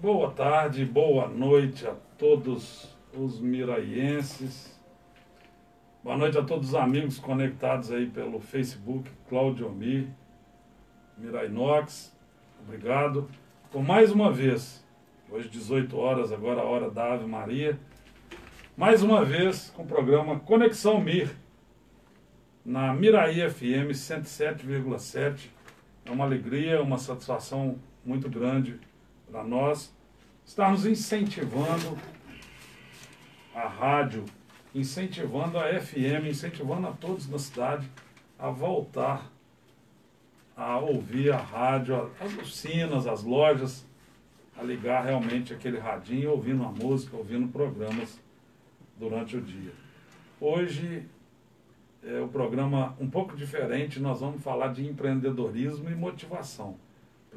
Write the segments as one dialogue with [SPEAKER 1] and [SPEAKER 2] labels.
[SPEAKER 1] Boa tarde, boa noite a todos os miraienses. Boa noite a todos os amigos conectados aí pelo Facebook, Claudio Mir, Mirainox. Obrigado por mais uma vez, hoje 18 horas, agora a hora da Ave Maria. Mais uma vez com o programa Conexão Mir, na Miraí FM 107,7. É uma alegria, uma satisfação muito grande para nós estarmos incentivando a rádio, incentivando a FM, incentivando a todos na cidade a voltar a ouvir a rádio, as oficinas, as lojas, a ligar realmente aquele radinho, ouvindo a música, ouvindo programas durante o dia. Hoje é o programa um pouco diferente, nós vamos falar de empreendedorismo e motivação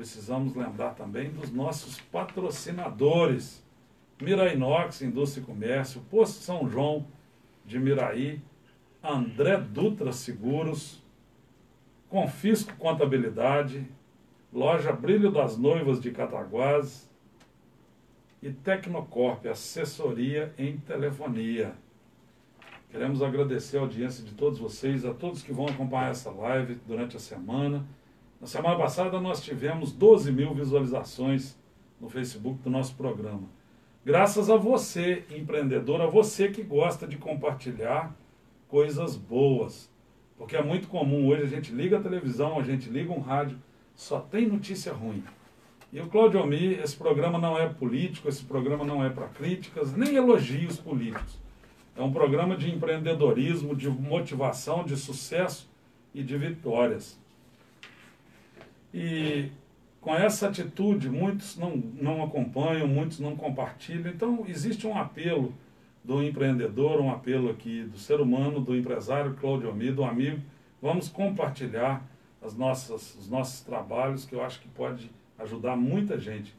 [SPEAKER 1] precisamos lembrar também dos nossos patrocinadores. Mirainox, Indústria e Comércio, Posto São João de Miraí, André Dutra Seguros, Confisco Contabilidade, Loja Brilho das Noivas de Cataguás e Tecnocorp, assessoria em telefonia. Queremos agradecer a audiência de todos vocês, a todos que vão acompanhar essa live durante a semana na semana passada nós tivemos 12 mil visualizações no Facebook do nosso programa. Graças a você, empreendedor, a você que gosta de compartilhar coisas boas. Porque é muito comum hoje a gente liga a televisão, a gente liga um rádio, só tem notícia ruim. E o Claudio Almi, esse programa não é político, esse programa não é para críticas, nem elogios políticos. É um programa de empreendedorismo, de motivação, de sucesso e de vitórias. E com essa atitude, muitos não, não acompanham, muitos não compartilham. Então, existe um apelo do empreendedor, um apelo aqui do ser humano, do empresário Claudio Almeida, do amigo. Vamos compartilhar as nossas, os nossos trabalhos, que eu acho que pode ajudar muita gente.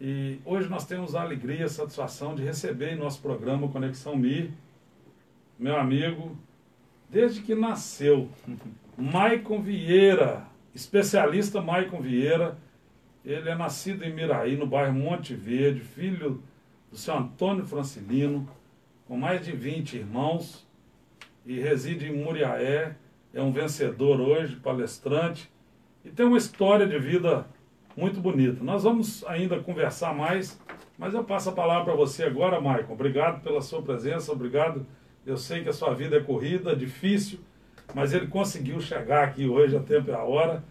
[SPEAKER 1] E hoje nós temos a alegria e a satisfação de receber em nosso programa Conexão Mir, meu amigo, desde que nasceu, Maicon Vieira, Especialista Maicon Vieira, ele é nascido em Miraí, no bairro Monte Verde, filho do seu Antônio Francilino, com mais de 20 irmãos, e reside em Muriaé, é um vencedor hoje, palestrante, e tem uma história de vida muito bonita. Nós vamos ainda conversar mais, mas eu passo a palavra para você agora, Maicon. Obrigado pela sua presença, obrigado. Eu sei que a sua vida é corrida, difícil, mas ele conseguiu chegar aqui hoje a tempo e a hora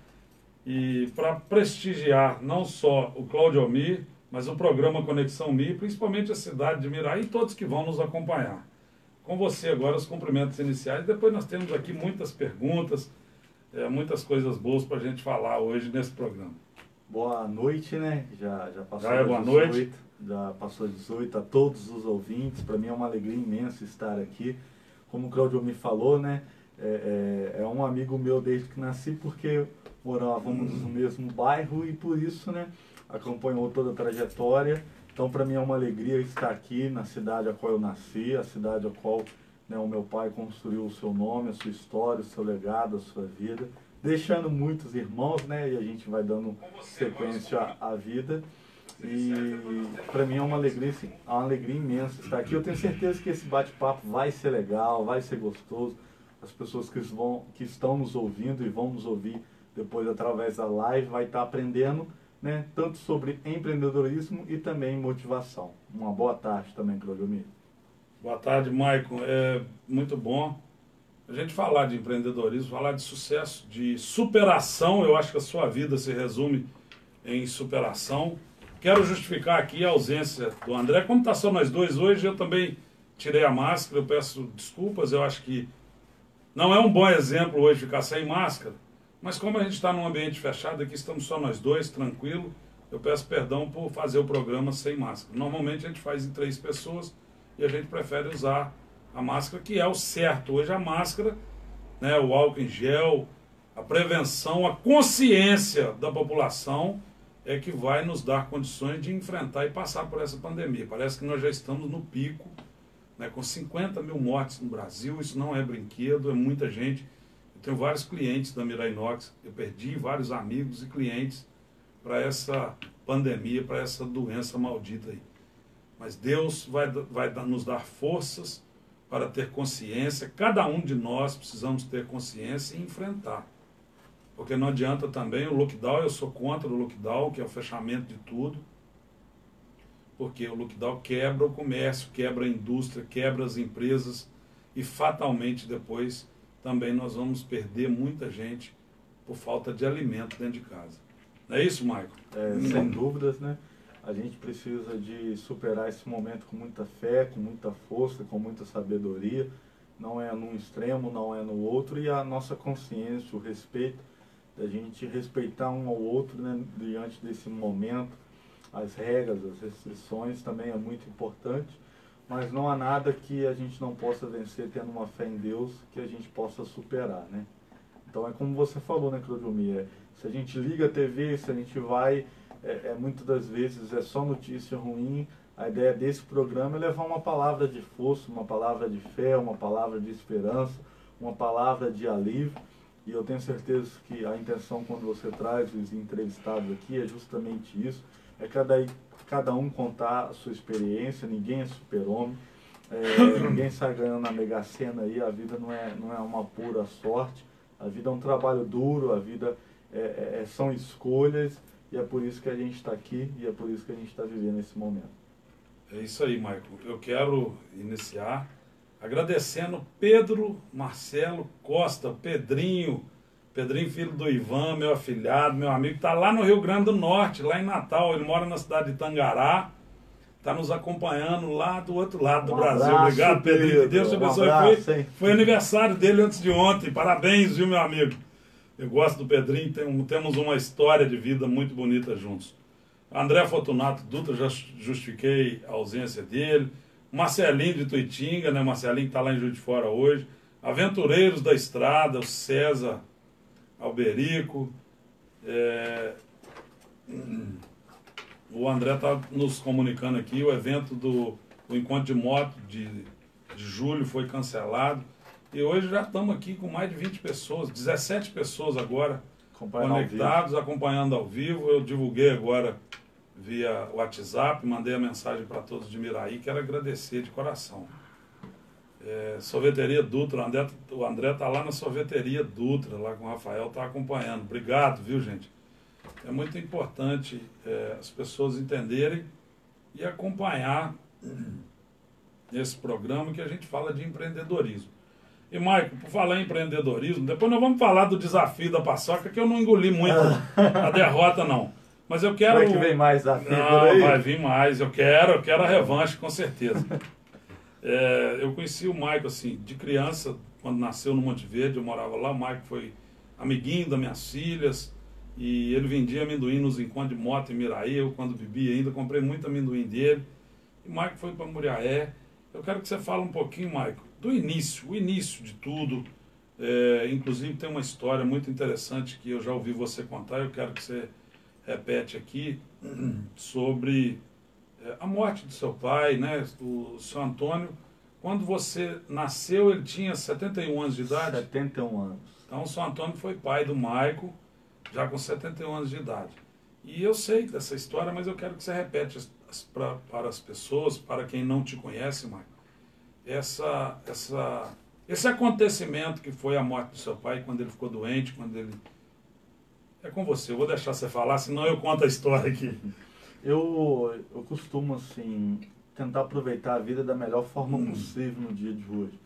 [SPEAKER 1] e para prestigiar não só o Cláudio Almir, mas o programa Conexão Mi, principalmente a cidade de Mirai e todos que vão nos acompanhar. Com você agora os cumprimentos iniciais, depois nós temos aqui muitas perguntas, é, muitas coisas boas para a gente falar hoje nesse programa.
[SPEAKER 2] Boa noite, né? Já, já passou
[SPEAKER 1] já é boa 18, noite.
[SPEAKER 2] Já passou 18 a todos os ouvintes. Para mim é uma alegria imensa estar aqui. Como o Claudio me falou, né? É, é, é, um amigo meu desde que nasci, porque morávamos no mesmo bairro e por isso, né, acompanhou toda a trajetória. Então, para mim é uma alegria estar aqui na cidade a qual eu nasci, a cidade a qual né, o meu pai construiu o seu nome, a sua história, o seu legado, a sua vida, deixando muitos irmãos, né, e a gente vai dando sequência à, vida. E para mim é uma alegria, é uma alegria imensa estar aqui. Eu tenho certeza que esse bate-papo vai ser legal, vai ser gostoso as pessoas que, vão, que estão nos ouvindo e vão nos ouvir depois através da live vai estar aprendendo né, tanto sobre empreendedorismo e também motivação. Uma boa tarde também, Claudio
[SPEAKER 1] Boa tarde, Maicon. É muito bom a gente falar de empreendedorismo, falar de sucesso, de superação. Eu acho que a sua vida se resume em superação. Quero justificar aqui a ausência do André. Como está só nós dois hoje, eu também tirei a máscara. Eu peço desculpas. Eu acho que não é um bom exemplo hoje ficar sem máscara, mas como a gente está num ambiente fechado, aqui estamos só nós dois, tranquilo, eu peço perdão por fazer o programa sem máscara. Normalmente a gente faz em três pessoas e a gente prefere usar a máscara, que é o certo. Hoje a máscara, né, o álcool em gel, a prevenção, a consciência da população é que vai nos dar condições de enfrentar e passar por essa pandemia. Parece que nós já estamos no pico né, com 50 mil mortes no Brasil, isso não é brinquedo, é muita gente. Eu tenho vários clientes da Mirai Inox, eu perdi vários amigos e clientes para essa pandemia, para essa doença maldita aí. Mas Deus vai, vai nos dar forças para ter consciência. Cada um de nós precisamos ter consciência e enfrentar. Porque não adianta também o lockdown, eu sou contra o lockdown, que é o fechamento de tudo. Porque o lockdown quebra o comércio, quebra a indústria, quebra as empresas e fatalmente depois também nós vamos perder muita gente por falta de alimento dentro de casa. Não é isso, Michael?
[SPEAKER 2] É, sem dúvidas, né? A gente precisa de superar esse momento com muita fé, com muita força, com muita sabedoria. Não é num extremo, não é no outro. E a nossa consciência, o respeito, da gente respeitar um ao outro né, diante desse momento. As regras, as restrições também é muito importante. Mas não há nada que a gente não possa vencer tendo uma fé em Deus que a gente possa superar, né? Então é como você falou, né, Claudio Se a gente liga a TV, se a gente vai é, é, muitas das vezes é só notícia ruim. A ideia desse programa é levar uma palavra de força, uma palavra de fé, uma palavra de esperança, uma palavra de alívio. E eu tenho certeza que a intenção quando você traz os entrevistados aqui é justamente isso, é cada, cada um contar a sua experiência, ninguém é super-homem, é, ninguém sai ganhando na Mega Sena aí, a vida não é, não é uma pura sorte, a vida é um trabalho duro, a vida é, é, é são escolhas, e é por isso que a gente está aqui e é por isso que a gente está vivendo esse momento.
[SPEAKER 1] É isso aí, Michael. Eu quero iniciar agradecendo Pedro Marcelo Costa, Pedrinho, Pedrinho, filho do Ivan, meu afilhado, meu amigo, está lá no Rio Grande do Norte, lá em Natal. Ele mora na cidade de Tangará. Está nos acompanhando lá do outro lado do um Brasil.
[SPEAKER 2] Abraço,
[SPEAKER 1] Obrigado, Pedrinho.
[SPEAKER 2] Pedro.
[SPEAKER 1] Deus te abençoe.
[SPEAKER 2] Um abraço,
[SPEAKER 1] foi, foi aniversário dele antes de ontem. Parabéns, viu, meu amigo? Eu gosto do Pedrinho, tem, temos uma história de vida muito bonita juntos. André Fortunato Dutra, já justifiquei a ausência dele. Marcelinho de Tuitinga, né? Marcelinho que está lá em Juiz de Fora hoje. Aventureiros da Estrada, o César Alberico. É... O André está nos comunicando aqui, o evento do o encontro de moto de, de julho foi cancelado. E hoje já estamos aqui com mais de 20 pessoas, 17 pessoas agora acompanhando conectados, ao acompanhando ao vivo. Eu divulguei agora via WhatsApp, mandei a mensagem para todos de Miraí, quero agradecer de coração. É, sorveteria Dutra, o André está lá na sorveteria Dutra, lá com o Rafael, está acompanhando. Obrigado, viu gente? É muito importante é, as pessoas entenderem e acompanhar esse programa que a gente fala de empreendedorismo. E, Maico, por falar em empreendedorismo, depois nós vamos falar do desafio da paçoca, que eu não engoli muito a derrota, não. Mas eu quero.
[SPEAKER 2] Vai que vem mais desafio
[SPEAKER 1] não? Vai vir mais, eu quero, eu quero a revanche, com certeza. É, eu conheci o Maico, assim, de criança, quando nasceu no Monte Verde, eu morava lá, o Maico foi amiguinho das minhas filhas, e ele vendia amendoim nos encontros de moto em Miraí, eu quando bebi ainda, comprei muito amendoim dele. E o Maico foi para Muriaé. Eu quero que você fale um pouquinho, Maico, do início, o início de tudo. É, inclusive tem uma história muito interessante que eu já ouvi você contar, eu quero que você repete aqui sobre a morte do seu pai, né, o seu Antônio. Quando você nasceu, ele tinha 71 anos de idade?
[SPEAKER 2] 71 anos.
[SPEAKER 1] Então, o seu Antônio foi pai do Maico, já com 71 anos de idade. E eu sei dessa história, mas eu quero que você repete pra, para as pessoas, para quem não te conhece, Maico, essa, essa, esse acontecimento que foi a morte do seu pai quando ele ficou doente, quando ele. É com você, eu vou deixar você falar, senão eu conto a história aqui.
[SPEAKER 2] Eu, eu costumo, assim, tentar aproveitar a vida da melhor forma hum. possível no dia de hoje.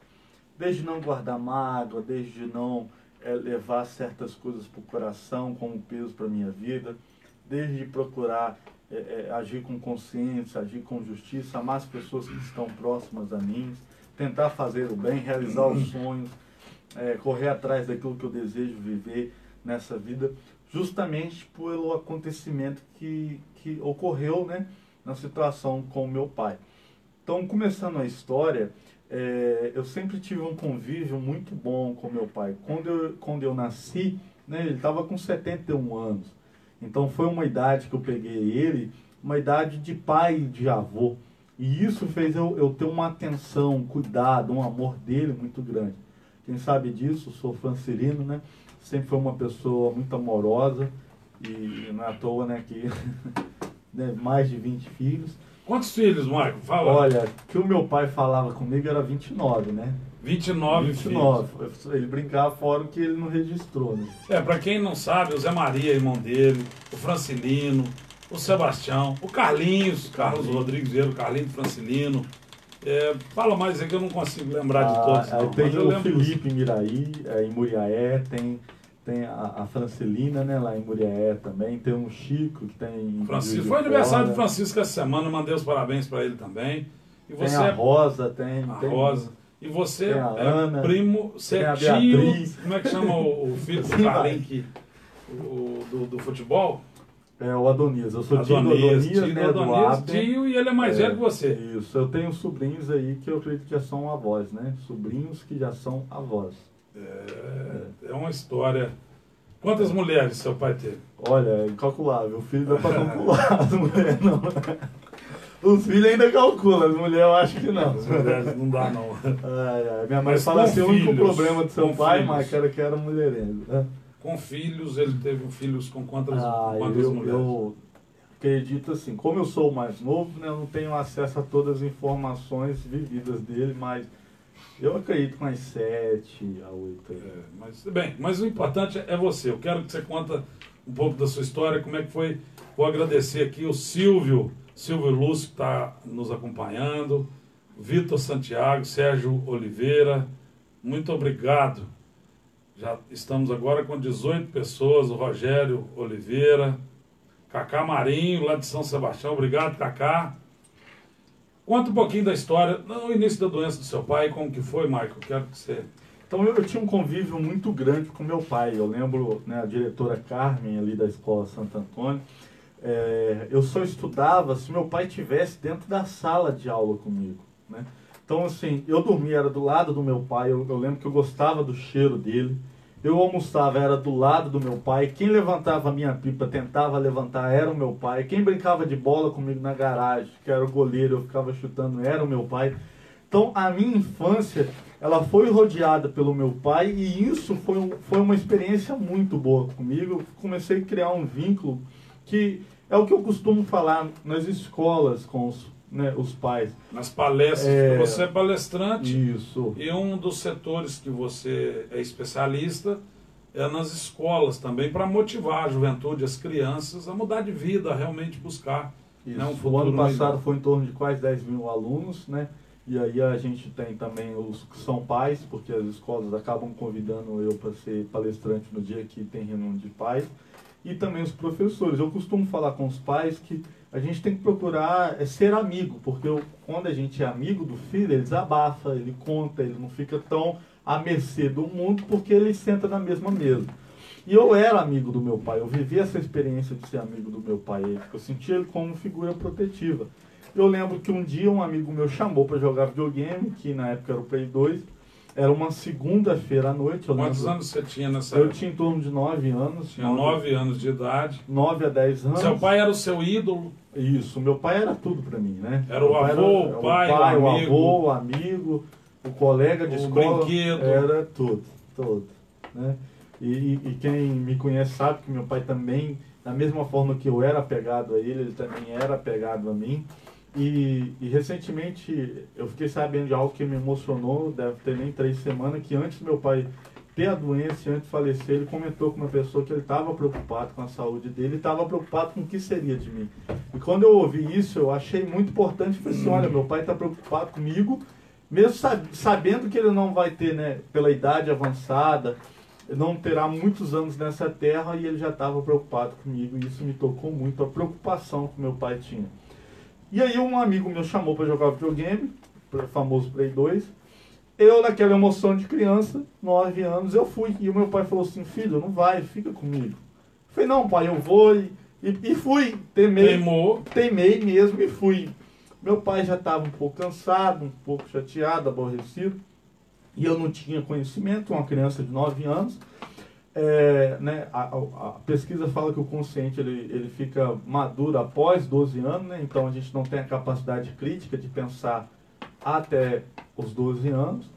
[SPEAKER 2] Desde não guardar mágoa, desde não é, levar certas coisas para o coração como peso para a minha vida, desde procurar é, é, agir com consciência, agir com justiça, amar as pessoas que estão próximas a mim, tentar fazer o bem, realizar os sonhos, é, correr atrás daquilo que eu desejo viver nessa vida, justamente pelo acontecimento que, que ocorreu né, na situação com meu pai. Então, começando a história, é, eu sempre tive um convívio muito bom com meu pai. Quando eu, quando eu nasci, né, ele estava com 71 anos. Então foi uma idade que eu peguei ele, uma idade de pai e de avô. E isso fez eu, eu ter uma atenção, um cuidado, um amor dele muito grande. Quem sabe disso, sou francelino, né? Sempre foi uma pessoa muito amorosa, E não é à toa, né, que né, mais de 20 filhos.
[SPEAKER 1] Quantos filhos, Marco? Fala.
[SPEAKER 2] Olha, que o meu pai falava comigo era 29, né?
[SPEAKER 1] 29,
[SPEAKER 2] 29. Filhos. Ele brincava fora o que ele não registrou, né?
[SPEAKER 1] É, pra quem não sabe, o Zé Maria, irmão dele, o Francilino, o Sebastião, o Carlinhos, Carlos Rodrigues o Carlinhos Francilino. É, fala mais aí que eu não consigo lembrar ah, de todos. Não,
[SPEAKER 2] tem o Felipe Miraí, é, em Muriaé, tem tem a, a Francelina, né, lá em Muriaé também, tem um Chico que tem
[SPEAKER 1] Francisco, foi aniversário do Francisco essa semana, mandei os parabéns para ele também.
[SPEAKER 2] E você tem a Rosa, tem.
[SPEAKER 1] A
[SPEAKER 2] tem,
[SPEAKER 1] Rosa. E você
[SPEAKER 2] é Ana,
[SPEAKER 1] primo, você é tio, como é que chama o, o filho do Carlinhos, do, do futebol?
[SPEAKER 2] É o Adonias. Eu sou Adonias, tio do Adonias, tio né, Adonias,
[SPEAKER 1] do tio e ele é mais é, velho que você.
[SPEAKER 2] Isso. Eu tenho sobrinhos aí que eu acredito que já são avós, né? Sobrinhos que já são avós.
[SPEAKER 1] É, é uma história. Quantas mulheres seu pai teve?
[SPEAKER 2] Olha, é incalculável. O filho dá para calcular, as mulheres não. Os filhos ainda calculam, as mulheres eu acho que não.
[SPEAKER 1] As mulheres não dá, não.
[SPEAKER 2] Ai, ai. Minha mãe Mas fala assim: o único problema do seu pai, mas era que era mulherengo. Né?
[SPEAKER 1] Com filhos, ele teve filhos com quantas, ah, quantas eu, mulheres?
[SPEAKER 2] Eu acredito assim, como eu sou o mais novo, né, eu não tenho acesso a todas as informações vividas dele, mas eu acredito com as sete a oito.
[SPEAKER 1] É, mas, bem, mas o importante é você. Eu quero que você conta um pouco da sua história, como é que foi. Vou agradecer aqui o Silvio, Silvio Lúcio, que está nos acompanhando, Vitor Santiago, Sérgio Oliveira. Muito obrigado. Já estamos agora com 18 pessoas, o Rogério Oliveira, Cacá Marinho, lá de São Sebastião. Obrigado, Cacá. Conta um pouquinho da história, no início da doença do seu pai, como que foi, Michael? Quero que você...
[SPEAKER 2] Então eu, eu, tinha um convívio muito grande com meu pai. Eu lembro né, a diretora Carmen ali da escola Santo Antônio. É, eu só estudava se meu pai tivesse dentro da sala de aula comigo, né? Então assim, eu dormia era do lado do meu pai. Eu, eu lembro que eu gostava do cheiro dele. Eu almoçava, era do lado do meu pai. Quem levantava a minha pipa, tentava levantar, era o meu pai. Quem brincava de bola comigo na garagem, que era o goleiro, eu ficava chutando, era o meu pai. Então, a minha infância, ela foi rodeada pelo meu pai e isso foi, um, foi uma experiência muito boa comigo. Eu comecei a criar um vínculo que é o que eu costumo falar nas escolas com os né, os pais.
[SPEAKER 1] Nas palestras, é, você é palestrante.
[SPEAKER 2] Isso.
[SPEAKER 1] E um dos setores que você é especialista é nas escolas também, para motivar a juventude, as crianças a mudar de vida, a realmente buscar
[SPEAKER 2] Isso. Né, um futuro. O ano passado melhor. foi em torno de quase 10 mil alunos, né? E aí a gente tem também os que são pais, porque as escolas acabam convidando eu para ser palestrante no dia que tem reunião de pais. E também os professores. Eu costumo falar com os pais que a gente tem que procurar é, ser amigo, porque eu, quando a gente é amigo do filho, ele desabafa, ele conta, ele não fica tão à mercê do mundo, porque ele senta na mesma mesa. E eu era amigo do meu pai, eu vivi essa experiência de ser amigo do meu pai, eu sentia ele como figura protetiva. Eu lembro que um dia um amigo meu chamou para jogar videogame, que na época era o Play 2, era uma segunda-feira à noite.
[SPEAKER 1] Quantos
[SPEAKER 2] lembro,
[SPEAKER 1] anos você tinha nessa
[SPEAKER 2] Eu época? tinha em torno de 9 anos.
[SPEAKER 1] Tinha 9 anos de idade.
[SPEAKER 2] 9 a 10 anos.
[SPEAKER 1] Seu pai era o seu ídolo?
[SPEAKER 2] Isso, meu pai era tudo para mim, né?
[SPEAKER 1] Era o avô, era, o pai, o, pai, o, amigo,
[SPEAKER 2] o avô, o amigo, o colega de
[SPEAKER 1] o
[SPEAKER 2] escola.
[SPEAKER 1] Brinquedo.
[SPEAKER 2] Era tudo, tudo. Né? E, e, e, quem me conhece sabe que meu pai também, da mesma forma que eu era apegado a ele, ele também era apegado a mim. E, e, recentemente eu fiquei sabendo de algo que me emocionou, deve ter nem três semanas, que antes meu pai ter a doença e antes de falecer, ele comentou com uma pessoa que ele estava preocupado com a saúde dele, estava preocupado com o que seria de mim. E quando eu ouvi isso, eu achei muito importante, falei assim, olha, meu pai está preocupado comigo, mesmo sabendo que ele não vai ter, né, pela idade avançada, não terá muitos anos nessa terra e ele já estava preocupado comigo e isso me tocou muito, a preocupação que meu pai tinha. E aí um amigo meu chamou para jogar videogame, famoso Play 2, eu, naquela emoção de criança, 9 anos, eu fui. E o meu pai falou assim: Filho, não vai, fica comigo. Eu falei: Não, pai, eu vou. E, e, e fui. Temei,
[SPEAKER 1] Teimou.
[SPEAKER 2] Temei mesmo e fui. Meu pai já estava um pouco cansado, um pouco chateado, aborrecido. E eu não tinha conhecimento, uma criança de 9 anos. É, né, a, a, pesquisa fala que o consciente ele, ele fica maduro após 12 anos, né, então a gente não tem a capacidade crítica de pensar até os 12 anos.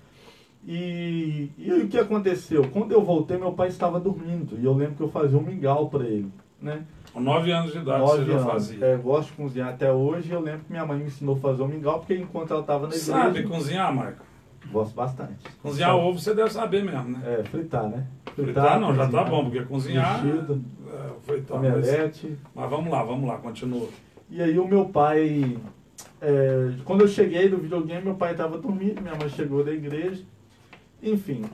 [SPEAKER 2] E, e o que aconteceu? Quando eu voltei, meu pai estava dormindo. E eu lembro que eu fazia um mingau para ele. né?
[SPEAKER 1] Com nove anos de idade
[SPEAKER 2] Nove
[SPEAKER 1] você já
[SPEAKER 2] anos.
[SPEAKER 1] fazia.
[SPEAKER 2] É, eu gosto de cozinhar até hoje. Eu lembro que minha mãe me ensinou a fazer o mingau, porque enquanto ela estava na igreja.
[SPEAKER 1] Sabe cozinhar, Marco?
[SPEAKER 2] Gosto bastante.
[SPEAKER 1] Cozinhar
[SPEAKER 2] Sabe?
[SPEAKER 1] ovo você deve saber mesmo, né?
[SPEAKER 2] É, fritar, né?
[SPEAKER 1] Fritar não, já tá
[SPEAKER 2] cozinhar,
[SPEAKER 1] bom, porque cozinhar.
[SPEAKER 2] mexido,
[SPEAKER 1] É, fritar, mas,
[SPEAKER 2] omelete.
[SPEAKER 1] mas vamos lá, vamos lá, continua.
[SPEAKER 2] E aí o meu pai, é, quando eu cheguei do videogame, meu pai estava dormindo, minha mãe chegou da igreja. Enfim,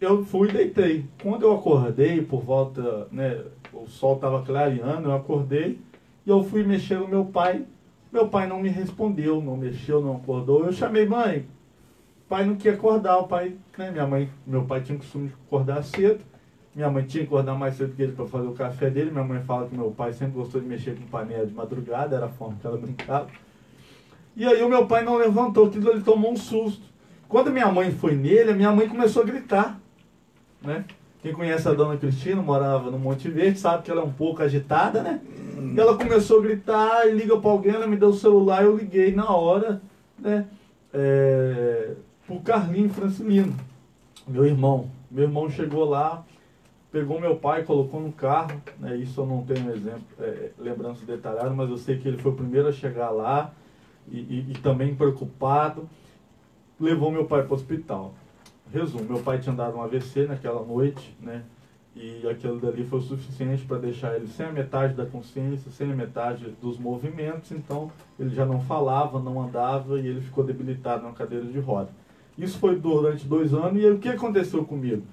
[SPEAKER 2] eu fui e deitei. Quando eu acordei, por volta, né, o sol estava clareando, eu acordei e eu fui mexer no meu pai. Meu pai não me respondeu, não mexeu, não acordou. Eu chamei, mãe, pai não quer acordar, o pai, né, minha mãe, meu pai tinha o costume de acordar cedo. Minha mãe tinha que acordar mais cedo que ele para fazer o café dele. Minha mãe fala que meu pai sempre gostou de mexer com panela de madrugada, era a forma que ela brincava. E aí o meu pai não levantou, aquilo ele tomou um susto. Quando minha mãe foi nele, a minha mãe começou a gritar. Né? Quem conhece a dona Cristina, morava no Monte Verde, sabe que ela é um pouco agitada, né? E ela começou a gritar liga para alguém, ela me deu o celular, eu liguei na hora, né? É, pro Carlinho Francilino, meu irmão. Meu irmão chegou lá, pegou meu pai, colocou no carro, né? Isso eu não tenho exemplo, é, lembrança detalhada, mas eu sei que ele foi o primeiro a chegar lá e, e- e também preocupado, levou meu pai para o hospital. Resumo, meu pai tinha dado um AVC naquela noite, né? E aquilo dali foi o suficiente para deixar ele sem a metade da consciência, sem a metade dos movimentos, então ele já não falava, não andava e ele ficou debilitado na cadeira de roda. Isso foi durante dois anos e aí, o que aconteceu comigo?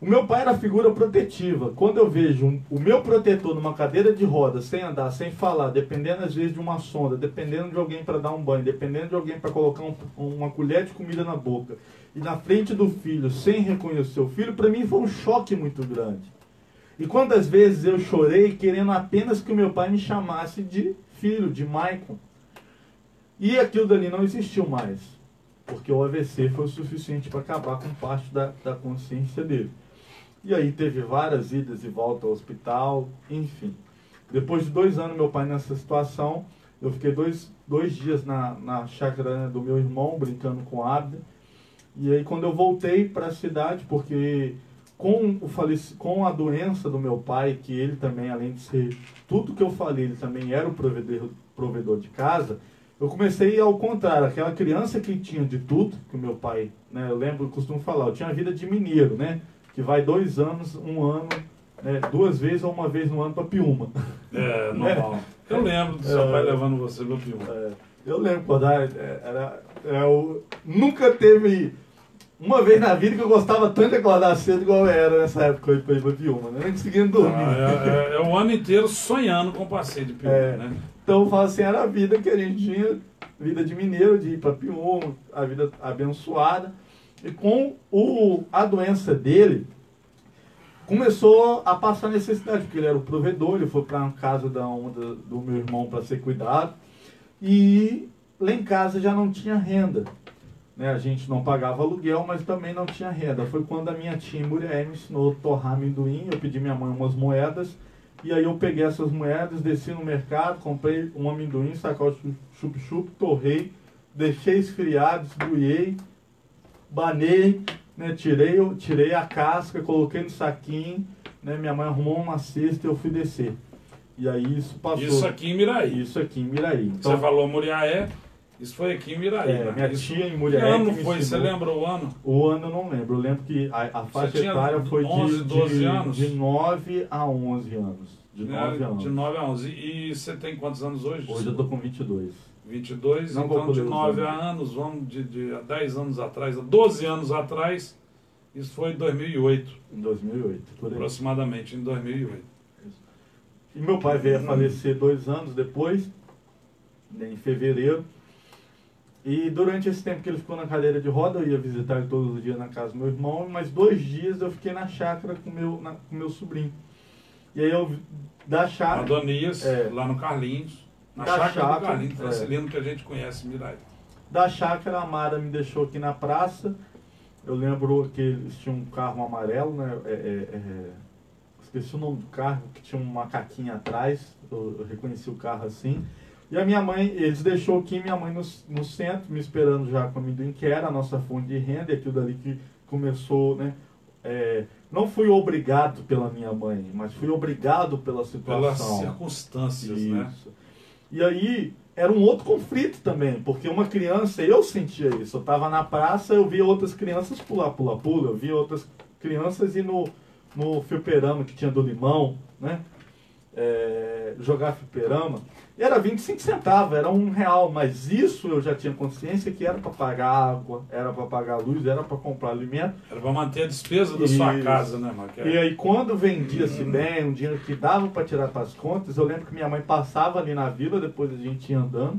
[SPEAKER 2] O meu pai era figura protetiva. Quando eu vejo um- o meu protetor numa cadeira de roda, sem andar, sem falar, dependendo às vezes de uma sonda, dependendo de alguém para dar um banho, dependendo de alguém para colocar um- uma colher de comida na boca, e na frente do filho, sem reconhecer o filho, para mim foi um choque muito grande. E quantas vezes eu chorei querendo apenas que o meu pai me chamasse de filho, de Maicon. E aquilo dali não existiu mais, porque o AVC foi o suficiente para acabar com parte da, da consciência dele. E aí teve várias idas e voltas ao hospital, enfim. Depois de dois anos, meu pai nessa situação, eu fiquei dois, dois dias na, na chácara né, do meu irmão, brincando com Abda. E aí quando eu voltei para a cidade, porque com, o faleci, com a doença do meu pai, que ele também, além de ser tudo que eu falei, ele também era o provedor, provedor de casa, eu comecei ao contrário, aquela criança que tinha de tudo, que o meu pai, né, eu lembro, eu costumo falar, eu tinha a vida de mineiro, né? Que vai dois anos, um ano, né, duas vezes ou uma vez no ano para Piúma.
[SPEAKER 1] É, normal. Eu lembro do seu
[SPEAKER 2] É.
[SPEAKER 1] pai levando você pro Piú.
[SPEAKER 2] É, eu lembro quando era, era, era o- nunca teve uma vez na vida que eu gostava tanto de acordar cedo igual eu era nessa época pra ir pra Piúma, né? Nem conseguindo dormir.
[SPEAKER 1] Ah, é, é- é o ano inteiro sonhando com o passeio de Piú,
[SPEAKER 2] É.
[SPEAKER 1] né?
[SPEAKER 2] Então eu falo assim, era a vida que a gente tinha, vida de mineiro, de ir pra Piúma, a vida abençoada. E com o, a doença dele, começou a passar necessidade, porque ele era o provedor, ele foi para casa da onda do meu irmão para ser cuidado. E lá em casa já não tinha renda. Né? A gente não pagava aluguel, mas também não tinha renda. Foi quando a minha tia Muriel me ensinou a torrar amendoim, eu pedi minha mãe umas moedas, e aí eu peguei essas moedas, desci no mercado, comprei um amendoim, sacote de chup-chup, torrei, deixei esfriar, desbuiei, banei, né, tirei, tirei a casca, coloquei no saquinho, né, minha mãe arrumou uma cesta e eu fui descer. E aí isso passou.
[SPEAKER 1] Isso aqui em Miraí.
[SPEAKER 2] Isso aqui em Miraí.
[SPEAKER 1] Você falou Muriaé, isso foi aqui em Miraí.
[SPEAKER 2] é,
[SPEAKER 1] né?
[SPEAKER 2] minha
[SPEAKER 1] Isso-
[SPEAKER 2] tia em
[SPEAKER 1] Que
[SPEAKER 2] Muriaé
[SPEAKER 1] ano
[SPEAKER 2] que
[SPEAKER 1] foi? Você lembra o ano?
[SPEAKER 2] O ano eu não lembro. Eu lembro que a, a faixa etária foi
[SPEAKER 1] 11,
[SPEAKER 2] de,
[SPEAKER 1] 12
[SPEAKER 2] de,
[SPEAKER 1] anos?
[SPEAKER 2] de 9 a 11 anos. De 9
[SPEAKER 1] Né?
[SPEAKER 2] anos.
[SPEAKER 1] De 9 a 11. E você tem quantos anos hoje?
[SPEAKER 2] Hoje eu tô com 22.
[SPEAKER 1] 22,
[SPEAKER 2] Não
[SPEAKER 1] então de
[SPEAKER 2] poder
[SPEAKER 1] 9
[SPEAKER 2] usar.
[SPEAKER 1] a anos, vamos de, de há 10 anos atrás, há 12 anos atrás, isso foi em 2008,
[SPEAKER 2] Em 2008. Por aí.
[SPEAKER 1] aproximadamente em 2008.
[SPEAKER 2] E meu pai veio a falecer dois anos depois, em fevereiro. E durante esse tempo que ele ficou na cadeira de roda, eu ia visitar ele todos os dias na casa do meu irmão, mas dois dias eu fiquei na chácara com meu, na- com meu sobrinho. E aí eu, da chácara,
[SPEAKER 1] Adonias,
[SPEAKER 2] É.
[SPEAKER 1] lá no Carlinhos, na
[SPEAKER 2] Da
[SPEAKER 1] chácara
[SPEAKER 2] chácara,
[SPEAKER 1] do Carlinhos,
[SPEAKER 2] é.
[SPEAKER 1] Francelino, que a gente conhece, Mirai.
[SPEAKER 2] da chácara, a Mara me deixou aqui na praça. Eu lembro que eles tinham um carro amarelo, né? É, é, é, esqueci o nome do carro, que tinha um macaquinho atrás. Eu, eu reconheci o carro assim. E a minha mãe, eles deixou aqui minha mãe no, no centro, me esperando já com o amendoim, que era a nossa fonte de renda, e aquilo dali que começou, né? é, não fui obrigado pela minha mãe, mas fui obrigado pela
[SPEAKER 1] Pelas
[SPEAKER 2] situação.
[SPEAKER 1] circunstâncias, né?
[SPEAKER 2] E aí era um outro conflito também, porque uma criança, eu sentia isso. Eu estava na praça, eu via outras crianças pular, pular, pula. Eu via outras crianças ir no, no fliperama que tinha do limão, né? É, jogar fliperama. E era 25 centavos, era um real, mas isso eu já tinha consciência que era para pagar água, era para pagar luz, era para comprar alimento.
[SPEAKER 1] Era para manter a despesa da sua
[SPEAKER 2] Isso.
[SPEAKER 1] casa, né, Marquinhos?
[SPEAKER 2] E aí, quando vendia-se bem, um dinheiro que dava para tirar para as contas, eu lembro que minha mãe passava ali na vila, depois a gente ia andando,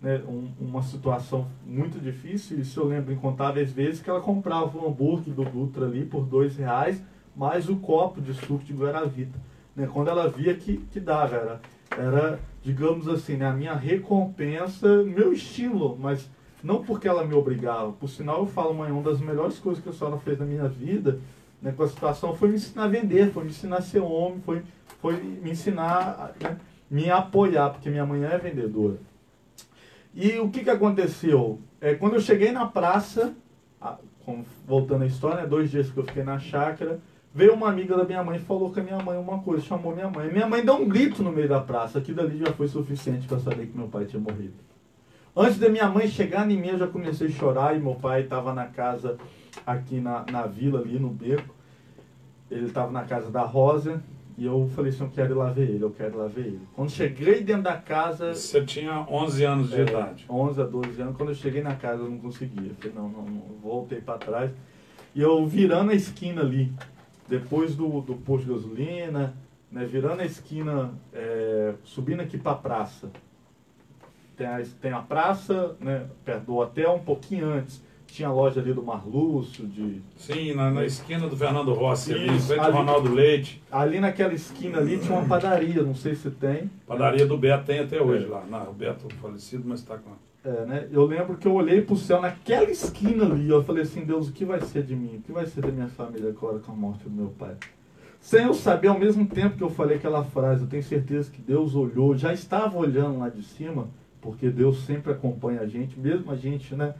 [SPEAKER 2] né, um- uma situação muito difícil. Isso eu lembro incontáveis vezes que ela comprava um hambúrguer do Dutra ali por dois reais, mais o copo de suco de Guaravita. Né, quando ela via que, que dava, era, era, digamos assim, né, a minha recompensa, meu estilo, mas não porque ela me obrigava. Por sinal, eu falo, mãe, uma das melhores coisas que a senhora fez na minha vida né, com a situação foi me ensinar a vender, foi me ensinar a ser homem, foi, foi me ensinar, né, me apoiar, porque minha mãe é vendedora. E o que, que aconteceu? É, quando eu cheguei na praça, voltando à história, né, dois dias que eu fiquei na chácara, veio uma amiga da minha mãe e falou com a minha mãe uma coisa, chamou minha mãe. Minha mãe deu um grito no meio da praça, aquilo dali já foi suficiente para saber que meu pai tinha morrido. Antes da minha mãe chegar em mim, eu já comecei a chorar e meu pai estava na casa aqui na, na vila, ali no beco. Ele estava na casa da Rosa e eu falei assim, eu quero ir lá ver ele, eu quero ir lá ver ele. Quando cheguei dentro da casa...
[SPEAKER 1] Você tinha 11 anos de
[SPEAKER 2] é,
[SPEAKER 1] idade.
[SPEAKER 2] 11 a 12 anos, quando eu cheguei na casa eu não conseguia. Eu falei, não, não, não, voltei para trás. E eu virando a esquina ali, depois do, do posto de gasolina, né, virando a esquina, é, subindo aqui para a praça. Tem a, tem a praça, né, perto do hotel, um pouquinho antes. Tinha a loja ali do Marlúcio, de...
[SPEAKER 1] Sim, na, na esquina do Fernando Rossi, ali, em
[SPEAKER 2] Isso,
[SPEAKER 1] frente
[SPEAKER 2] ali.
[SPEAKER 1] Ronaldo Leite.
[SPEAKER 2] Ali naquela esquina ali tinha uma padaria, não sei se tem.
[SPEAKER 1] Padaria do Beto tem até hoje
[SPEAKER 2] É.
[SPEAKER 1] lá. Não, o Beto falecido, mas está com.
[SPEAKER 2] É, né? Eu lembro que eu olhei pro céu naquela esquina ali, eu falei assim, Deus, o que vai ser de mim? O que vai ser da minha família agora com a morte do meu pai? Sem eu saber, ao mesmo tempo que eu falei aquela frase, eu tenho certeza que Deus olhou, já estava olhando lá de cima, porque Deus sempre acompanha a gente, mesmo a gente, né,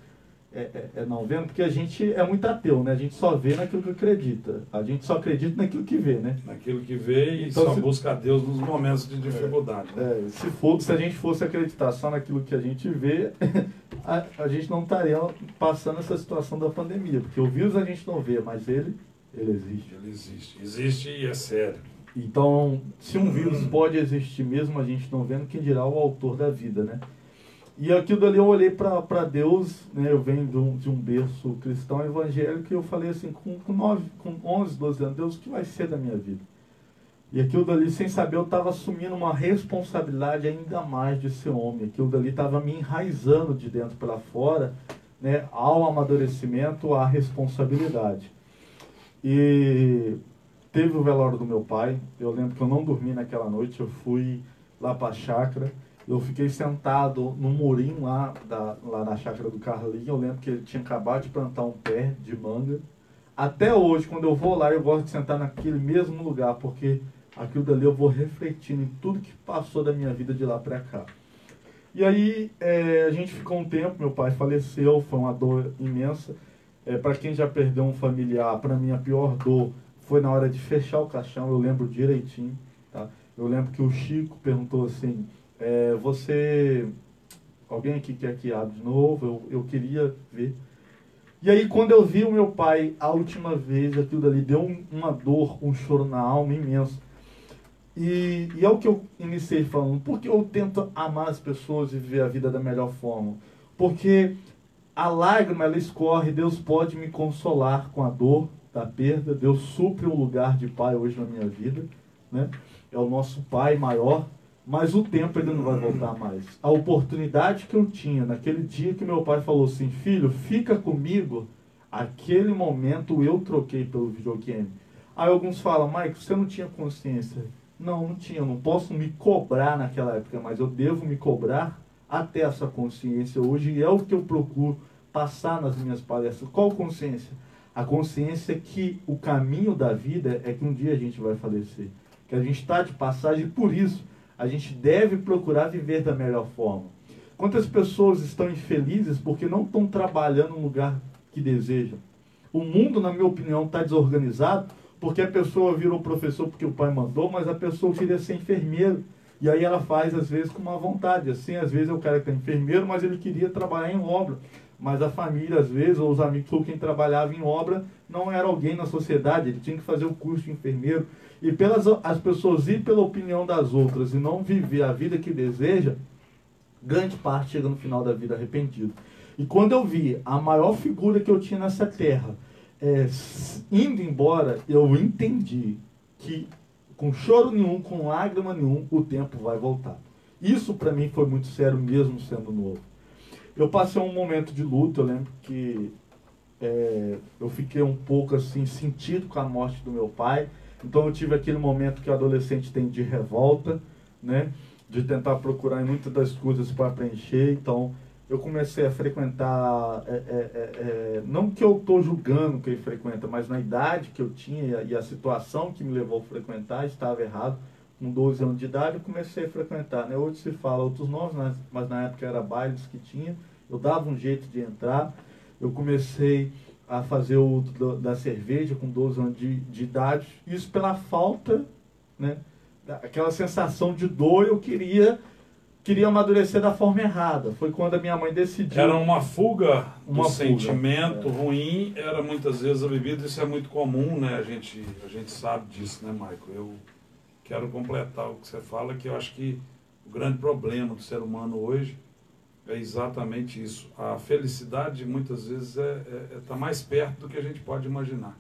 [SPEAKER 2] é, é- é não vendo, porque a gente é muito ateu, né? A gente só vê naquilo que acredita. A gente só acredita naquilo que vê, né?
[SPEAKER 1] Naquilo que vê e
[SPEAKER 2] Então,
[SPEAKER 1] só
[SPEAKER 2] se-
[SPEAKER 1] busca a Deus nos momentos de dificuldade. né?
[SPEAKER 2] É, se, for, se a gente fosse acreditar só naquilo que a gente vê, a, a gente não estaria passando essa situação da pandemia. Porque o vírus a gente não vê, mas ele, ele existe.
[SPEAKER 1] Ele existe. Existe e é sério.
[SPEAKER 2] Então, se um vírus pode existir mesmo a gente não vendo, quem dirá o autor da vida, né? E aquilo dali eu olhei para Deus, né? Eu venho de um, de um berço cristão evangélico e eu falei assim, com, com, com 11, 12 anos, Deus, o que vai ser da minha vida? E aquilo dali, sem saber, eu estava assumindo uma responsabilidade ainda mais de ser homem. Aquilo dali estava me enraizando de dentro para fora, né? Ao amadurecimento, à responsabilidade. E teve o velório do meu pai. Eu lembro que eu não dormi naquela noite. Eu fui lá para a chácara. Eu fiquei sentado no murinho lá, da, lá na chácara do Carlinho. Eu lembro que ele tinha acabado de plantar um pé de manga. Até hoje, quando eu vou lá, eu gosto de sentar naquele mesmo lugar, porque aquilo dali eu vou refletindo em tudo que passou da minha vida de lá para cá. E aí é, a gente ficou um tempo, meu pai faleceu, foi uma dor imensa. É, para quem já perdeu um familiar, para mim a pior dor foi na hora de fechar o caixão, eu lembro direitinho. Tá? Eu lembro que o Chico perguntou assim, é, você. Alguém aqui quer que abra de novo? Eu, eu queria ver. E aí quando eu vi o meu pai a última vez, aquilo dali deu um- uma dor, um choro na alma imenso. E, e é o que eu iniciei falando. Porque eu tento amar as pessoas e viver a vida da melhor forma. Porque a lágrima ela escorre, Deus pode me consolar com a dor da perda. Deus supre um lugar de pai hoje na minha vida, né? É o nosso pai maior, mas o tempo ele não vai voltar mais. A oportunidade que eu tinha naquele dia que meu pai falou assim: "Filho, fica comigo". Aquele momento eu troquei pelo videogame. Aí alguns falam: "Mike, você não tinha consciência?" Não, não tinha, eu não posso me cobrar naquela época, mas eu devo me cobrar até essa consciência hoje, e é o que eu procuro passar nas minhas palestras. Qual consciência? A consciência que o caminho da vida é que um dia a gente vai falecer, que a gente está de passagem, e por isso a gente deve procurar viver da melhor forma. Quantas pessoas estão infelizes porque não estão trabalhando no lugar que desejam? O mundo, na minha opinião, está desorganizado porque a pessoa virou professor porque o pai mandou, mas a pessoa queria ser enfermeiro. E aí ela faz, às vezes, com uma vontade. Assim, às vezes o cara que é enfermeiro, mas ele queria trabalhar em obra. Mas a família, às vezes, ou os amigos ou quem trabalhava em obra, não era alguém na sociedade, ele tinha que fazer o curso de enfermeiro. E pelas as pessoas ir pela opinião das outras e não viver a vida que deseja, grande parte chega no final da vida arrependido. E quando eu vi a maior figura que eu tinha nessa terra é, indo embora, eu entendi que com choro nenhum, com lágrima nenhum, o tempo vai voltar. Isso para mim foi muito sério, mesmo sendo novo. Eu passei um momento de luto, eu lembro que é, eu fiquei um pouco assim sentido com a morte do meu pai. Então eu tive aquele momento que o adolescente tem de revolta, né? De tentar procurar muitas das coisas para preencher. Então eu comecei a frequentar, é, é, é, é não que eu estou julgando quem frequenta, mas na idade que eu tinha e a, e a, situação que me levou a frequentar estava errado. Com 12 anos de idade eu comecei a frequentar. Né? Hoje se fala outros nomes, mas, mas na época era bailes que tinha. Eu dava um jeito de entrar. Eu comecei a fazer o da cerveja com 12 anos de, de idade. Isso pela falta, né? Aquela sensação de dor, eu queria queria amadurecer da forma errada. Foi quando a minha mãe decidiu.
[SPEAKER 1] Era uma fuga uma do fuga, sentimento é. ruim, era muitas vezes a bebida, isso é muito comum, né? A gente, a gente sabe disso, né, Michael? Eu quero completar o que você fala, que eu acho que o grande problema do ser humano hoje é exatamente isso. A felicidade muitas vezes é está é, é tá mais perto do que a gente pode imaginar.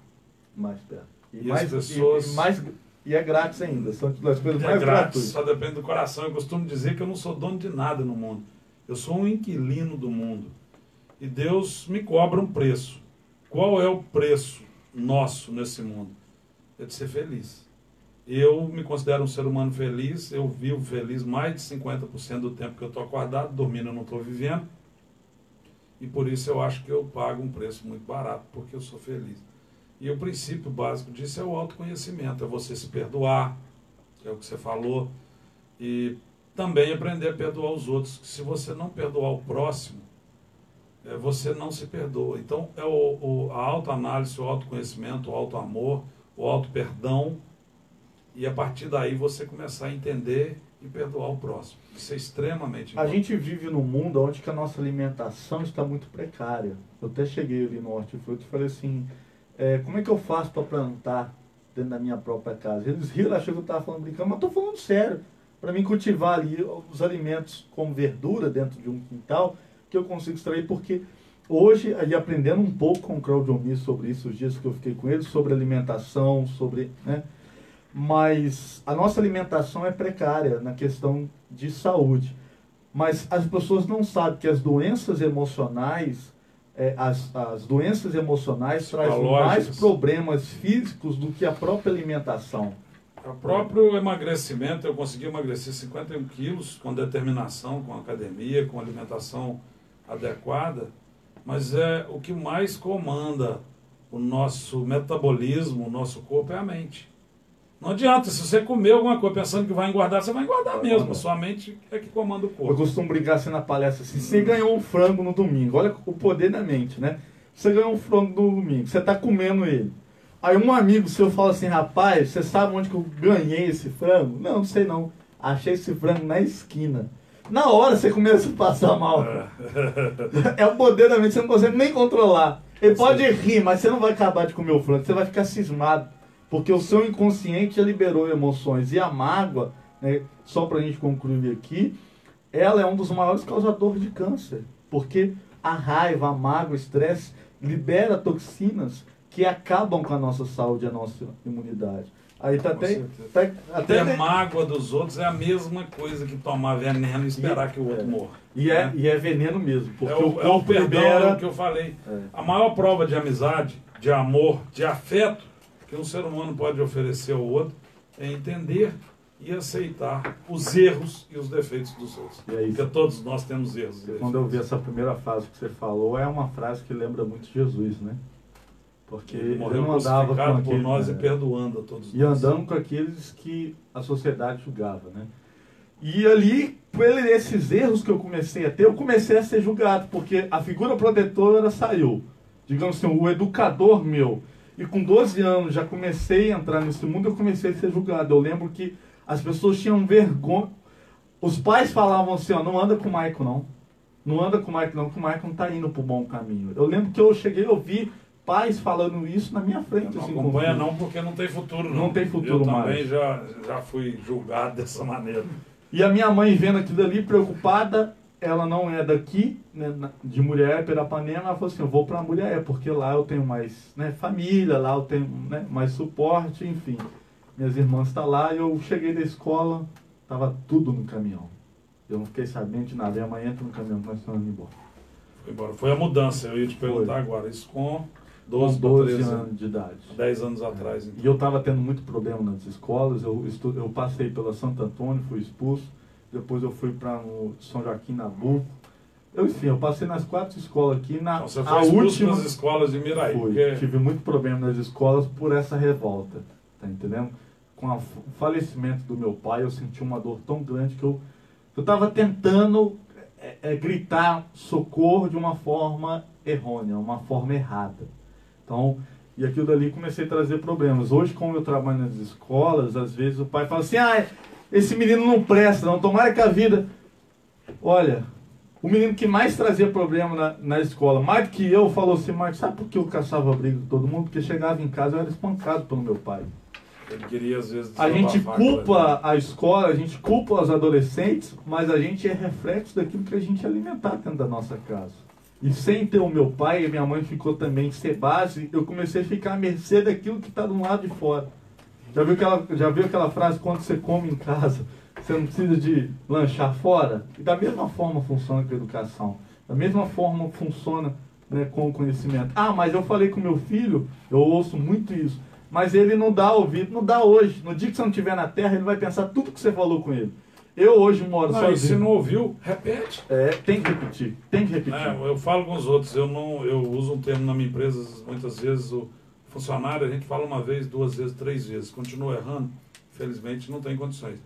[SPEAKER 2] Mais perto.
[SPEAKER 1] E, e mais, as pessoas.
[SPEAKER 2] E, e mais e é grátis ainda. São as coisas
[SPEAKER 1] é
[SPEAKER 2] mais
[SPEAKER 1] grátis, só depende do coração. Eu costumo dizer que eu não sou dono de nada no mundo. Eu sou um inquilino do mundo. E Deus me cobra um preço. Qual é o preço nosso nesse mundo? É de ser feliz. Eu me considero um ser humano feliz. Eu vivo feliz mais de 50% do tempo que eu estou acordado. Dormindo eu não estou vivendo. E por isso eu acho que eu pago um preço muito barato, porque eu sou feliz. E o princípio básico disso é o autoconhecimento, é você se perdoar, é o que você falou, e também aprender a perdoar os outros. Se você não perdoar o próximo, é, você não se perdoa. Então, é o, o, a autoanálise, o autoconhecimento, o autoamor, o auto-perdão, e a partir daí você começar a entender e perdoar o próximo. Isso é extremamente
[SPEAKER 2] importante. A gente vive num mundo onde que a nossa alimentação está muito precária. Eu até cheguei ali no Hortifruti e falei assim, é, como é que eu faço para plantar dentro da minha própria casa? Eles riram, achou que eu estava falando brincando, mas estou falando sério. Para mim cultivar ali os alimentos como verdura dentro de um quintal, que eu consigo extrair, porque hoje, aí aprendendo um pouco com o Claudio Mir sobre isso, os dias que eu fiquei com ele, sobre alimentação, sobre. Né, mas a nossa alimentação é precária na questão de saúde. Mas as pessoas não sabem que as doenças emocionais é, as, as doenças emocionais trazem mais problemas físicos do que a própria alimentação.
[SPEAKER 1] O próprio emagrecimento, eu consegui emagrecer 51 quilos com determinação, com academia, com alimentação adequada, mas é o que mais comanda o nosso metabolismo, o nosso corpo é a mente. Não adianta, se você comer alguma coisa pensando que vai engordar, você vai engordar mesmo. Sua mente é que comanda o corpo.
[SPEAKER 2] Eu costumo brincar assim na palestra assim, você ganhou um frango no domingo, olha o poder da mente, né? Você ganhou um frango no domingo, você está comendo ele. Aí um amigo seu fala assim, rapaz, você sabe onde que eu ganhei esse frango? Não, não sei não. Achei esse frango na esquina. Na hora você começa a passar mal. É, é o poder da mente, você não consegue nem controlar. Ele pode rir, mas você não vai acabar de comer o frango, você vai ficar cismado porque o seu inconsciente já liberou emoções. E a mágoa, né, só para a gente concluir aqui, ela é um dos maiores causadores de câncer. Porque a raiva, a mágoa, o estresse libera toxinas que acabam com a nossa saúde e a nossa imunidade. Aí tá até,
[SPEAKER 1] tá, até Ter mágoa dos outros é a mesma coisa que tomar veneno e esperar e, que o outro
[SPEAKER 2] é.
[SPEAKER 1] morra.
[SPEAKER 2] E é, né? e é veneno mesmo.
[SPEAKER 1] Porque é o, o, é o perdão, libera... é o que eu falei. É. A maior prova de amizade, de amor, de afeto que um ser humano pode oferecer ao outro é entender e aceitar os erros e os defeitos dos outros.
[SPEAKER 2] E é
[SPEAKER 1] Porque todos nós temos erros.
[SPEAKER 2] Quando eu vi essa primeira frase que você falou, é uma frase que lembra muito Jesus, né?
[SPEAKER 1] Porque ele, ele não andava com aqueles, por nós né? e perdoando a todos
[SPEAKER 2] e nós. E andando com aqueles que a sociedade julgava, né? E ali, por esses erros que eu comecei a ter, eu comecei a ser julgado, porque a figura protetora saiu. Digamos assim, o educador meu, e com 12 anos já comecei a entrar nesse mundo, eu comecei a ser julgado. Eu lembro que as pessoas tinham vergonha. Os pais falavam assim, ó, não anda com o Michael não. Não anda com o Michael não, que o Michael não está indo para o bom caminho. Eu lembro que eu cheguei a ouvir pais falando isso na minha frente.
[SPEAKER 1] Não
[SPEAKER 2] assim,
[SPEAKER 1] acompanha não, porque não tem futuro não.
[SPEAKER 2] Não tem futuro
[SPEAKER 1] eu
[SPEAKER 2] mais.
[SPEAKER 1] também já, já fui julgado dessa maneira.
[SPEAKER 2] E a minha mãe vendo aquilo ali, preocupada, ela não é daqui, né, de Muriaé, Perapanema, ela falou assim, eu vou para Muriaé, porque lá eu tenho mais né, família, lá eu tenho né, mais suporte, enfim. Minhas irmãs estão tá lá, e eu cheguei da escola, estava tudo no caminhão. Eu não fiquei sabendo de nada. E amanhã entra no caminhão, nós estamos indo embora.
[SPEAKER 1] Foi embora. Foi a mudança, eu ia te perguntar Foi. agora. Isso com 12,
[SPEAKER 2] com 12 13, anos de idade.
[SPEAKER 1] 10 anos atrás.
[SPEAKER 2] Então. E eu estava tendo muito problema nas escolas. Eu, eu passei pela Santo Antônio, fui expulso. Depois eu fui para São Joaquim Nabuco. Eu, enfim, eu passei nas quatro escolas aqui. Na,
[SPEAKER 1] então você foi a última nas escolas de Miraí.
[SPEAKER 2] Porque... Tive muito problema nas escolas por essa revolta. Tá entendendo? Com o falecimento do meu pai, eu senti uma dor tão grande que eu eu estava tentando é, é, gritar socorro de uma forma errônea, uma forma errada. Então, e aquilo dali comecei a trazer problemas. Hoje, como eu trabalho nas escolas, às vezes o pai fala assim: ah, esse menino não presta, não, tomara que a vida. Olha, o menino que mais trazia problema na, na escola, mais do que eu, falou assim: Marcos, sabe por que eu caçava briga com todo mundo? Porque chegava em casa eu era espancado pelo meu pai.
[SPEAKER 1] Ele queria, às vezes,
[SPEAKER 2] a gente culpa a escola, a gente culpa os adolescentes, mas a gente é reflexo daquilo que a gente alimentar dentro da nossa casa. E sem ter o meu pai e minha mãe ficou também ser base, eu comecei a ficar à mercê daquilo que está do lado de fora. Já viu, aquela, já viu aquela frase, quando você come em casa, você não precisa de lanchar fora? E da mesma forma funciona com a educação. Da mesma forma funciona né, com o conhecimento. Ah, mas eu falei com meu filho, eu ouço muito isso mas ele não dá ouvido, não dá hoje. No dia que você não estiver na terra, ele vai pensar tudo que você falou com ele. Eu hoje moro
[SPEAKER 1] não,
[SPEAKER 2] sozinho.
[SPEAKER 1] se não ouviu, repete.
[SPEAKER 2] É, tem que repetir, tem que repetir. É,
[SPEAKER 1] eu falo com os outros, eu não, eu uso um termo na minha empresa, muitas vezes o funcionário, a gente fala uma vez, duas vezes, três vezes, continua errando, felizmente não tem condições.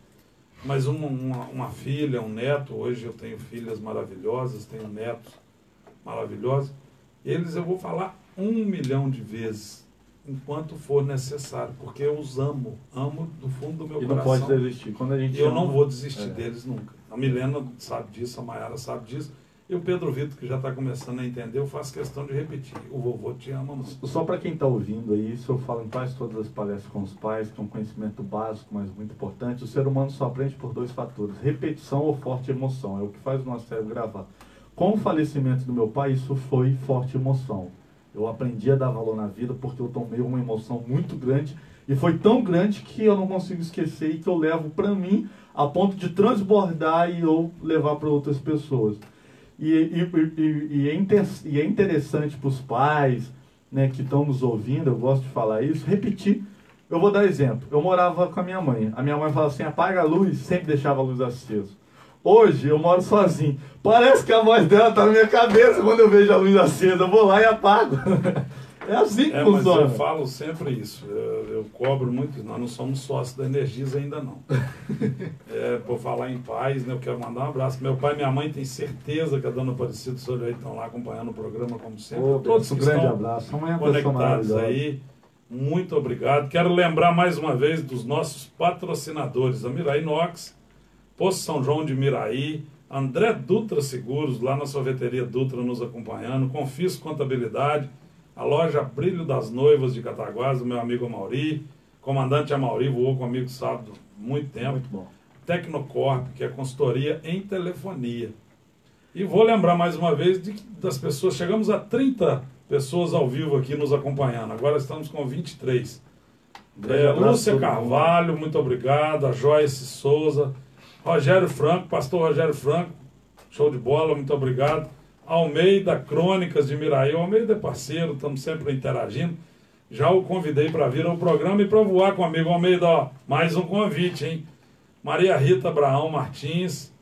[SPEAKER 1] Mas uma, uma, uma filha, um neto, hoje eu tenho filhas maravilhosas, tenho netos maravilhosos, eles eu vou falar um milhão de vezes enquanto for necessário, porque eu os amo, amo do fundo do meu
[SPEAKER 2] e
[SPEAKER 1] coração.
[SPEAKER 2] não pode desistir. Quando a gente
[SPEAKER 1] eu
[SPEAKER 2] ama,
[SPEAKER 1] não vou desistir é. deles nunca. A Milena sabe disso, a Mayara sabe disso. E o Pedro Vitor, que já está começando a entender, eu faço questão de repetir. O vovô te ama.
[SPEAKER 2] Só para quem está ouvindo aí, isso eu falo em quase todas as palestras com os pais, que é um conhecimento básico, mas muito importante. O ser humano só aprende por dois fatores: repetição ou forte emoção. É o que faz o nosso cérebro gravar. Com o falecimento do meu pai, isso foi forte emoção. Eu aprendi a dar valor na vida porque eu tomei uma emoção muito grande e foi tão grande que eu não consigo esquecer e que eu levo para mim a ponto de transbordar e eu levar para outras pessoas. E, e, e, é, e é interessante para os pais né, que estão nos ouvindo, eu gosto de falar isso, repetir. Eu vou dar exemplo. Eu morava com a minha mãe. A minha mãe falava assim: apaga a luz, sempre deixava a luz acesa. Hoje eu moro sozinho. Parece que a voz dela tá na minha cabeça quando eu vejo a luz acesa. Eu vou lá e apago. É assim que é, funciona.
[SPEAKER 1] Mas eu falo sempre isso. Eu, eu, cobro muito. Nós não somos sócios da Energisa ainda não. é, por falar em paz, né, eu quero mandar um abraço. Meu pai e minha mãe têm certeza que a dona Aparecida e estão lá acompanhando o programa, como sempre.
[SPEAKER 2] Ô, Todos um grande abraço.
[SPEAKER 1] É conectados aí. Muito obrigado. Quero lembrar mais uma vez dos nossos patrocinadores, a Mirai Inox, Poço São João de Miraí, André Dutra Seguros, lá na sorveteria Dutra nos acompanhando, Confis Contabilidade, a loja Brilho das Noivas de Cataguás, do meu amigo Amauri, comandante Amauri, voou comigo sábado, muito tempo.
[SPEAKER 2] Muito bom.
[SPEAKER 1] Tecnocorp, que é consultoria em telefonia. E vou lembrar mais uma vez de, das pessoas, chegamos a 30 pessoas ao vivo aqui nos acompanhando, agora estamos com 23. É, Lúcia Carvalho, muito obrigado, a Joyce Souza, Rogério Franco, pastor Rogério Franco, show de bola, muito obrigado. Almeida Crônicas de Miraí. O Almeida é parceiro, estamos sempre interagindo. Já o convidei para vir ao programa e para voar com o amigo Almeida. Ó, mais um convite, hein? Maria Rita Abraão Martins,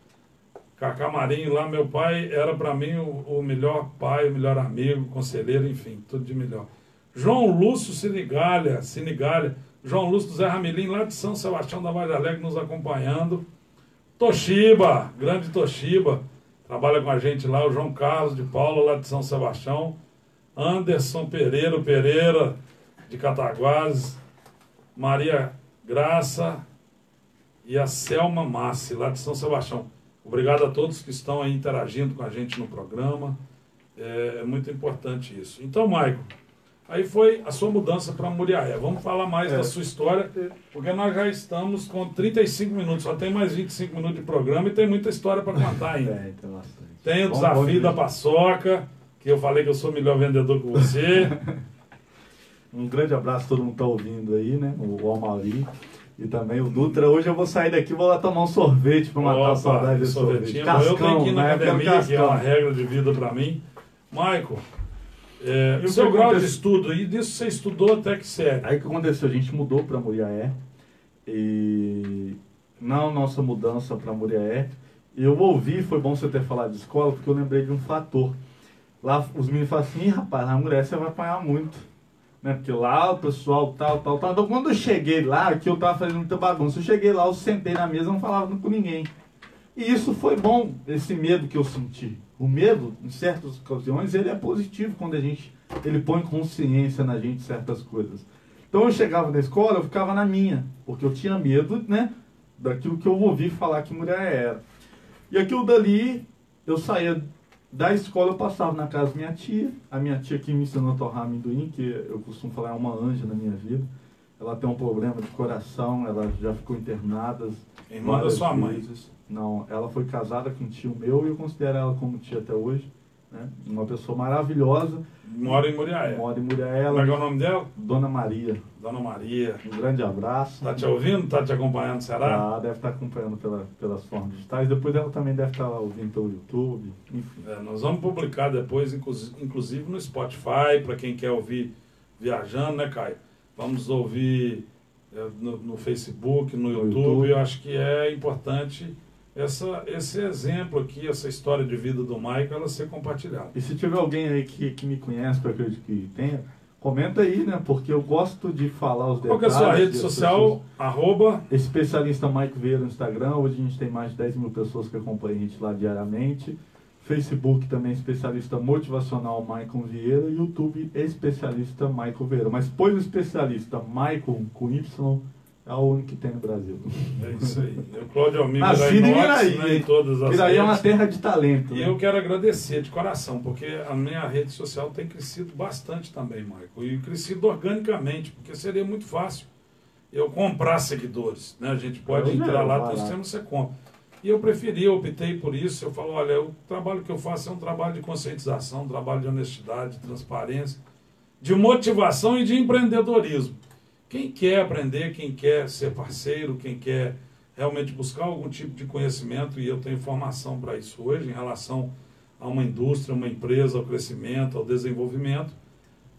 [SPEAKER 1] Cacá Marinho lá, meu pai era para mim o, o, melhor pai, o melhor amigo, conselheiro, enfim, tudo de melhor. João Lúcio Sinigalha, Sinigalha, João Lúcio Zé Ramilim, lá de São Sebastião da Vale Alegre, nos acompanhando. Toshiba, grande Toshiba, trabalha com a gente lá, o João Carlos de Paula, lá de São Sebastião, Anderson Pereira Pereira, de Cataguases, Maria Graça e a Selma Massi, lá de São Sebastião. Obrigado a todos que estão aí interagindo com a gente no programa. É, é muito importante isso. Então, Maico, aí foi a sua mudança para Muriaé. Vamos falar mais é. da sua história, porque nós já estamos com 35 minutos, só tem mais 25 minutos de programa e tem muita história para contar ainda. É, tem o bom, desafio bom da paçoca, que eu falei que eu sou melhor vendedor que você.
[SPEAKER 2] um grande abraço a todo mundo que está ouvindo aí, né? O Almari. E também o Dutra. Hoje eu vou sair daqui e vou lá tomar um sorvete para matar Opa, a saudade desse sorvete.
[SPEAKER 1] Cascão, eu tenho que ir na né? academia, que é uma regra de vida para mim. Michael, é, o seu grau de estudo, e disso você estudou até que sério?
[SPEAKER 2] Aí o que aconteceu? A gente mudou para Muriaé. E na nossa mudança para Muriaé, eu ouvi, foi bom você ter falado de escola, porque eu lembrei de um fator. Lá os meninos falam assim, rapaz, na mulher você vai apanhar muito né? Porque lá o pessoal tal, tal, tal. Então quando eu cheguei lá, que eu tava fazendo muita bagunça, eu cheguei lá, eu sentei na mesa, não falava com ninguém. E isso foi bom, esse medo que eu senti. O medo, em certas ocasiões, ele é positivo quando a gente, ele põe consciência na gente certas coisas. Então eu chegava na escola, eu ficava na minha, porque eu tinha medo, né, daquilo que eu ouvi falar que mulher era. E aquilo dali, eu saía da escola eu passava na casa da minha tia, a minha tia que me ensinou a torrar amendoim, que eu costumo falar é uma anja na minha vida. Ela tem um problema de coração, ela já ficou internada.
[SPEAKER 1] Irmã da sua mãe?
[SPEAKER 2] Não, ela foi casada com um tio meu e eu considero ela como tia até hoje. Né? Uma pessoa maravilhosa.
[SPEAKER 1] Mora em Muriaé.
[SPEAKER 2] Mora em Muriaé.
[SPEAKER 1] Como é que é o nome dela?
[SPEAKER 2] Dona Maria.
[SPEAKER 1] Dona Maria.
[SPEAKER 2] Um grande abraço.
[SPEAKER 1] Está te ouvindo? Está te acompanhando, será?
[SPEAKER 2] Ah, deve estar acompanhando pela, pelas formas digitais. Depois ela também deve estar ouvindo pelo YouTube. Enfim.
[SPEAKER 1] É, nós vamos publicar depois, inclusive no Spotify, para quem quer ouvir viajando, né, Caio? Vamos ouvir é, no, no, Facebook, no, no YouTube. YouTube. Eu acho que é importante essa, esse exemplo aqui, essa história de vida do Michael, ela ser compartilhada.
[SPEAKER 2] E se tiver alguém aí que, que me conhece, que eu acredito que tenha, comenta aí, né? Porque eu gosto de falar os detalhes.
[SPEAKER 1] Qual é a sua rede social? Arroba?
[SPEAKER 2] Especialista Mike Vieira no Instagram. Hoje a gente tem mais de 10 mil pessoas que acompanham a gente lá diariamente. Facebook também especialista motivacional Michael Vieira. YouTube especialista Michael Vieira. Mas põe o especialista Michael com Y é o único que tem no Brasil.
[SPEAKER 1] É isso aí. Eu, Cláudio Almir, Nascido em Viraí. Né, em todas as
[SPEAKER 2] Viraí é uma terra de talento.
[SPEAKER 1] E né? eu quero agradecer de coração, porque a minha rede social tem crescido bastante também, Michael. E crescido organicamente, porque seria muito fácil eu comprar seguidores. Né? A gente pode eu entrar lá, todo sistema você compra. E eu preferi, eu optei por isso. Eu falo, olha, o trabalho que eu faço é um trabalho de conscientização, um trabalho de honestidade, de transparência, de motivação e de empreendedorismo. Quem quer aprender, quem quer ser parceiro, quem quer realmente buscar algum tipo de conhecimento, e eu tenho formação para isso hoje, em relação a uma indústria, uma empresa, ao crescimento, ao desenvolvimento,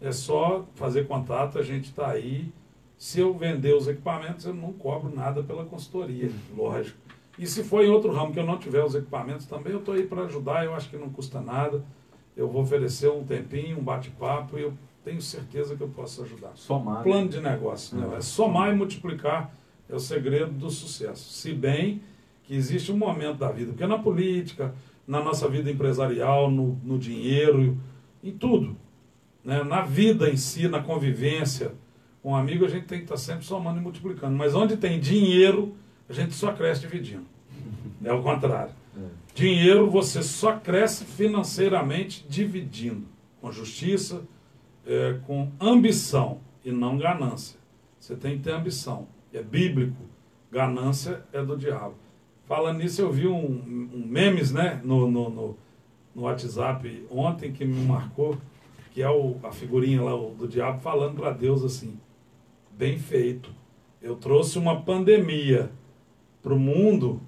[SPEAKER 1] é só fazer contato, a gente está aí. Se eu vender os equipamentos, eu não cobro nada pela consultoria, lógico. E se for em outro ramo que eu não tiver os equipamentos também, eu estou aí para ajudar, eu acho que não custa nada. Eu vou oferecer um tempinho, um bate-papo, e eu tenho certeza que eu posso ajudar.
[SPEAKER 2] Somar.
[SPEAKER 1] Plano de negócio. Né? É somar e multiplicar é o segredo do sucesso. Se bem que existe um momento da vida, porque na política, na nossa vida empresarial, no, no dinheiro, em tudo, né? na vida em si, na convivência com um amigo, a gente tem que estar sempre somando e multiplicando. Mas onde tem dinheiro, a gente só cresce dividindo. É o contrário. Dinheiro você só cresce financeiramente dividindo, com justiça, é, com ambição e não ganância. Você tem que ter ambição. É bíblico. Ganância é do diabo. Falando nisso, eu vi um, um memes né, no, no, no, no, WhatsApp ontem que me marcou, que é o, a figurinha lá o, do diabo falando para Deus assim: bem feito. Eu trouxe uma pandemia para o mundo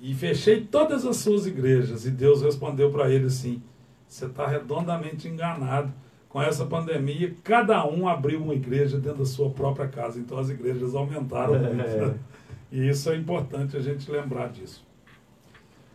[SPEAKER 1] e fechei todas as suas igrejas. E Deus respondeu para ele assim: você está redondamente enganado com essa pandemia, cada um abriu uma igreja dentro da sua própria casa. Então as igrejas aumentaram muito. É. Né? E isso é importante a gente lembrar disso.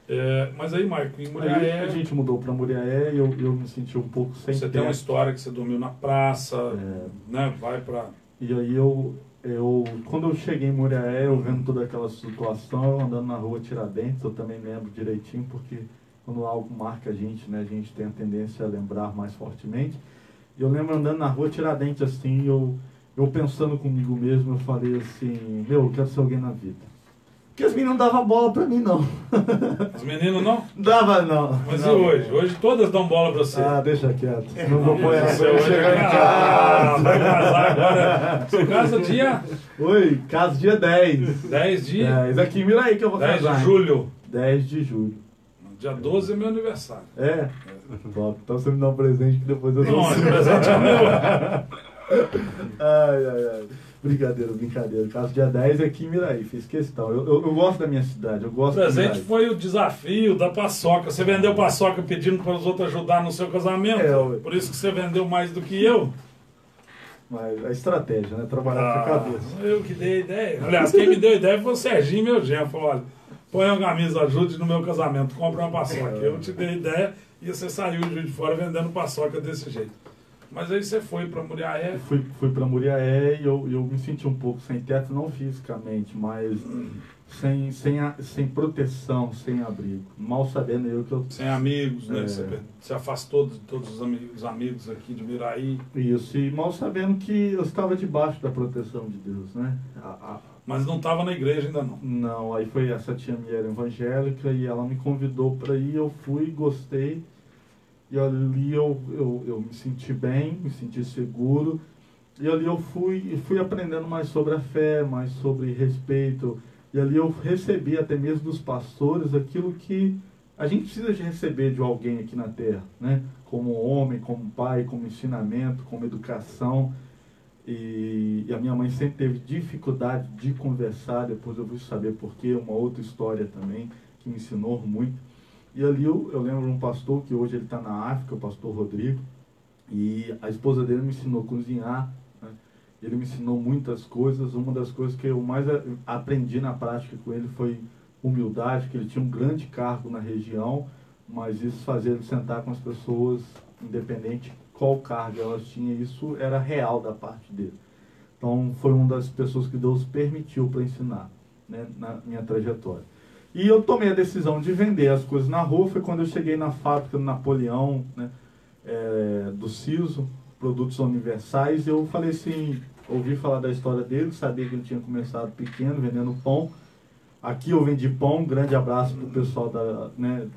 [SPEAKER 1] É, mas aí, Marco, em Muriaé.
[SPEAKER 2] Aí a gente mudou para Muriaé e eu, eu me senti um pouco sem
[SPEAKER 1] Você tem uma história que você dormiu na praça, é. né? Vai para.
[SPEAKER 2] E aí eu, eu. Quando eu cheguei em Muriaé, eu vendo toda aquela situação, eu andando na rua Tiradentes, eu também lembro direitinho, porque quando algo marca a gente, né, a gente tem a tendência a lembrar mais fortemente. Eu lembro andando na rua Tiradentes assim, eu, eu pensando comigo mesmo, eu falei assim, meu, eu quero ser alguém na vida. Porque as meninas não davam bola pra mim, não.
[SPEAKER 1] Os meninos não?
[SPEAKER 2] Dava, não.
[SPEAKER 1] Mas
[SPEAKER 2] não.
[SPEAKER 1] e hoje? Hoje todas dão bola pra você.
[SPEAKER 2] Ah, deixa quieto. Não vou pôr essa.
[SPEAKER 1] Hoje
[SPEAKER 2] chegar em
[SPEAKER 1] ah,
[SPEAKER 2] casa.
[SPEAKER 1] vai casar agora. Você casa dia
[SPEAKER 2] Oi, caso dia 10.
[SPEAKER 1] 10 de,
[SPEAKER 2] 10. Aqui, mira aí que eu vou
[SPEAKER 1] 10
[SPEAKER 2] casar.
[SPEAKER 1] de
[SPEAKER 2] hein?
[SPEAKER 1] julho.
[SPEAKER 2] 10 de julho.
[SPEAKER 1] Dia 12 é meu aniversário.
[SPEAKER 2] É? Top. Então você me dá um presente que depois eu dou.
[SPEAKER 1] Não,
[SPEAKER 2] o
[SPEAKER 1] esse
[SPEAKER 2] seu.
[SPEAKER 1] presente é meu.
[SPEAKER 2] Ai, ai, ai. Brincadeira, brincadeira. Caso dia 10 é aqui em Miraí, fiz questão. Eu, eu, eu gosto da minha cidade, eu
[SPEAKER 1] O
[SPEAKER 2] gosto
[SPEAKER 1] presente foi o desafio da paçoca. Você vendeu paçoca pedindo para os outros ajudar no seu casamento.
[SPEAKER 2] É, ué.
[SPEAKER 1] Por isso que você vendeu mais do que eu.
[SPEAKER 2] Mas a estratégia, né? Trabalhar com a
[SPEAKER 1] Ah,
[SPEAKER 2] cabeça.
[SPEAKER 1] eu que dei ideia. Aliás, quem me deu ideia foi o Serginho, meu genro. Falou, olha, põe uma camisa, ajude no meu casamento, compra uma paçoca. Eu te dei ideia e você saiu de Fora vendendo paçoca desse jeito. Mas aí você foi para Muriaé.
[SPEAKER 2] Fui, fui para Muriaé e eu, eu me senti um pouco sem teto, não fisicamente, mas sem, sem, a- sem proteção, sem abrigo. Mal sabendo eu que eu.
[SPEAKER 1] Sem amigos, né?
[SPEAKER 2] É.
[SPEAKER 1] Você se afastou de todos os amigos, os amigos aqui de Miraí.
[SPEAKER 2] Isso, e mal sabendo que eu estava debaixo da proteção de Deus, né? A- a-
[SPEAKER 1] Mas não estava na igreja ainda não.
[SPEAKER 2] Não, aí foi essa tia minha era evangélica e ela me convidou para ir, eu fui, gostei. E ali eu, eu, eu me senti bem, me senti seguro. E ali eu fui, fui aprendendo mais sobre a fé, mais sobre respeito. E ali eu recebi até mesmo dos pastores aquilo que a gente precisa de receber de alguém aqui na terra, né? Como homem, como pai, como ensinamento, como educação. E, e a minha mãe sempre teve dificuldade de conversar, depois eu fui saber porquê, uma outra história também, que me ensinou muito. E ali eu, eu lembro de um pastor que hoje ele está na África, o pastor Rodrigo, e a esposa dele me ensinou a cozinhar. né? Ele me ensinou muitas coisas. Uma das coisas que eu mais aprendi na prática com ele foi humildade, que ele tinha um grande cargo na região, mas isso fazia ele sentar com as pessoas, independente qual cargo elas tinham, isso era real da parte dele. Então foi uma das pessoas que Deus permitiu para ensinar né, na minha trajetória. E eu tomei a decisão de vender as coisas na rua, foi quando eu cheguei na fábrica do Napoleão, né, é, do Ciso, produtos universais, eu falei assim, ouvi falar da história dele, sabia que ele tinha começado pequeno, vendendo pão. Aqui eu vendi pão, grande abraço pro pessoal da, né,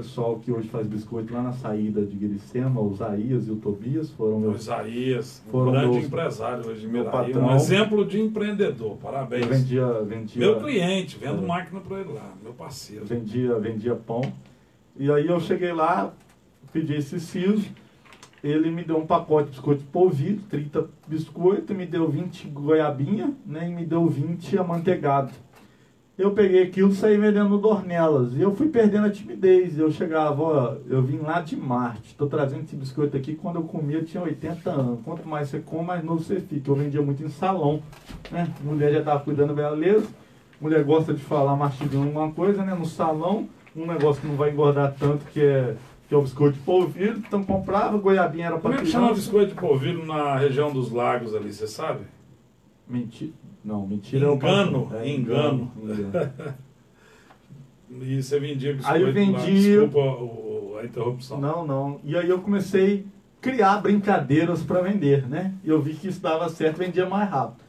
[SPEAKER 2] pessoal que hoje faz biscoito lá na saída de Guiricema, o Zaías e o Tobias foram
[SPEAKER 1] O
[SPEAKER 2] meus
[SPEAKER 1] Isaías, um
[SPEAKER 2] Foram
[SPEAKER 1] grande
[SPEAKER 2] meus-
[SPEAKER 1] empresário hoje de
[SPEAKER 2] meu patrão.
[SPEAKER 1] Um exemplo de empreendedor. Parabéns.
[SPEAKER 2] eu vendia, vendia
[SPEAKER 1] Meu cliente, vendo
[SPEAKER 2] É.
[SPEAKER 1] máquina para ele lá, meu parceiro.
[SPEAKER 2] vendia, vendia pão. E aí eu cheguei lá, pedi esse siso, ele me deu um pacote de biscoito polvilho, 30 biscoitos, me deu 20 goiabinha, né, e me deu 20 amanteigado. Eu peguei aquilo e saí vendendo dornelas. E eu fui perdendo a timidez. Eu chegava, ó, eu vim lá de Marte, estou trazendo esse biscoito aqui. Quando eu comia, eu tinha 80 anos. Quanto mais você come, mais novo você fica. Eu vendia muito em salão. Né? Mulher já estava cuidando da beleza. Mulher gosta de falar mastigando alguma coisa, né? No salão, um negócio que não vai engordar tanto, que é, que é o biscoito de polvilho. Então comprava, goiabinha era
[SPEAKER 1] Como
[SPEAKER 2] para
[SPEAKER 1] é que chama biscoito de polvilho na região dos lagos ali, você sabe?
[SPEAKER 2] Mentira. Não, mentira é
[SPEAKER 1] Engano,
[SPEAKER 2] pastor. É,
[SPEAKER 1] engano.
[SPEAKER 2] engano.
[SPEAKER 1] E você vendia biscoito
[SPEAKER 2] Aí eu
[SPEAKER 1] lá.
[SPEAKER 2] vendi-
[SPEAKER 1] Desculpa o- a interrupção.
[SPEAKER 2] Não, não. E aí eu comecei a criar brincadeiras para vender, né? E eu vi que isso dava certo, vendia mais rápido.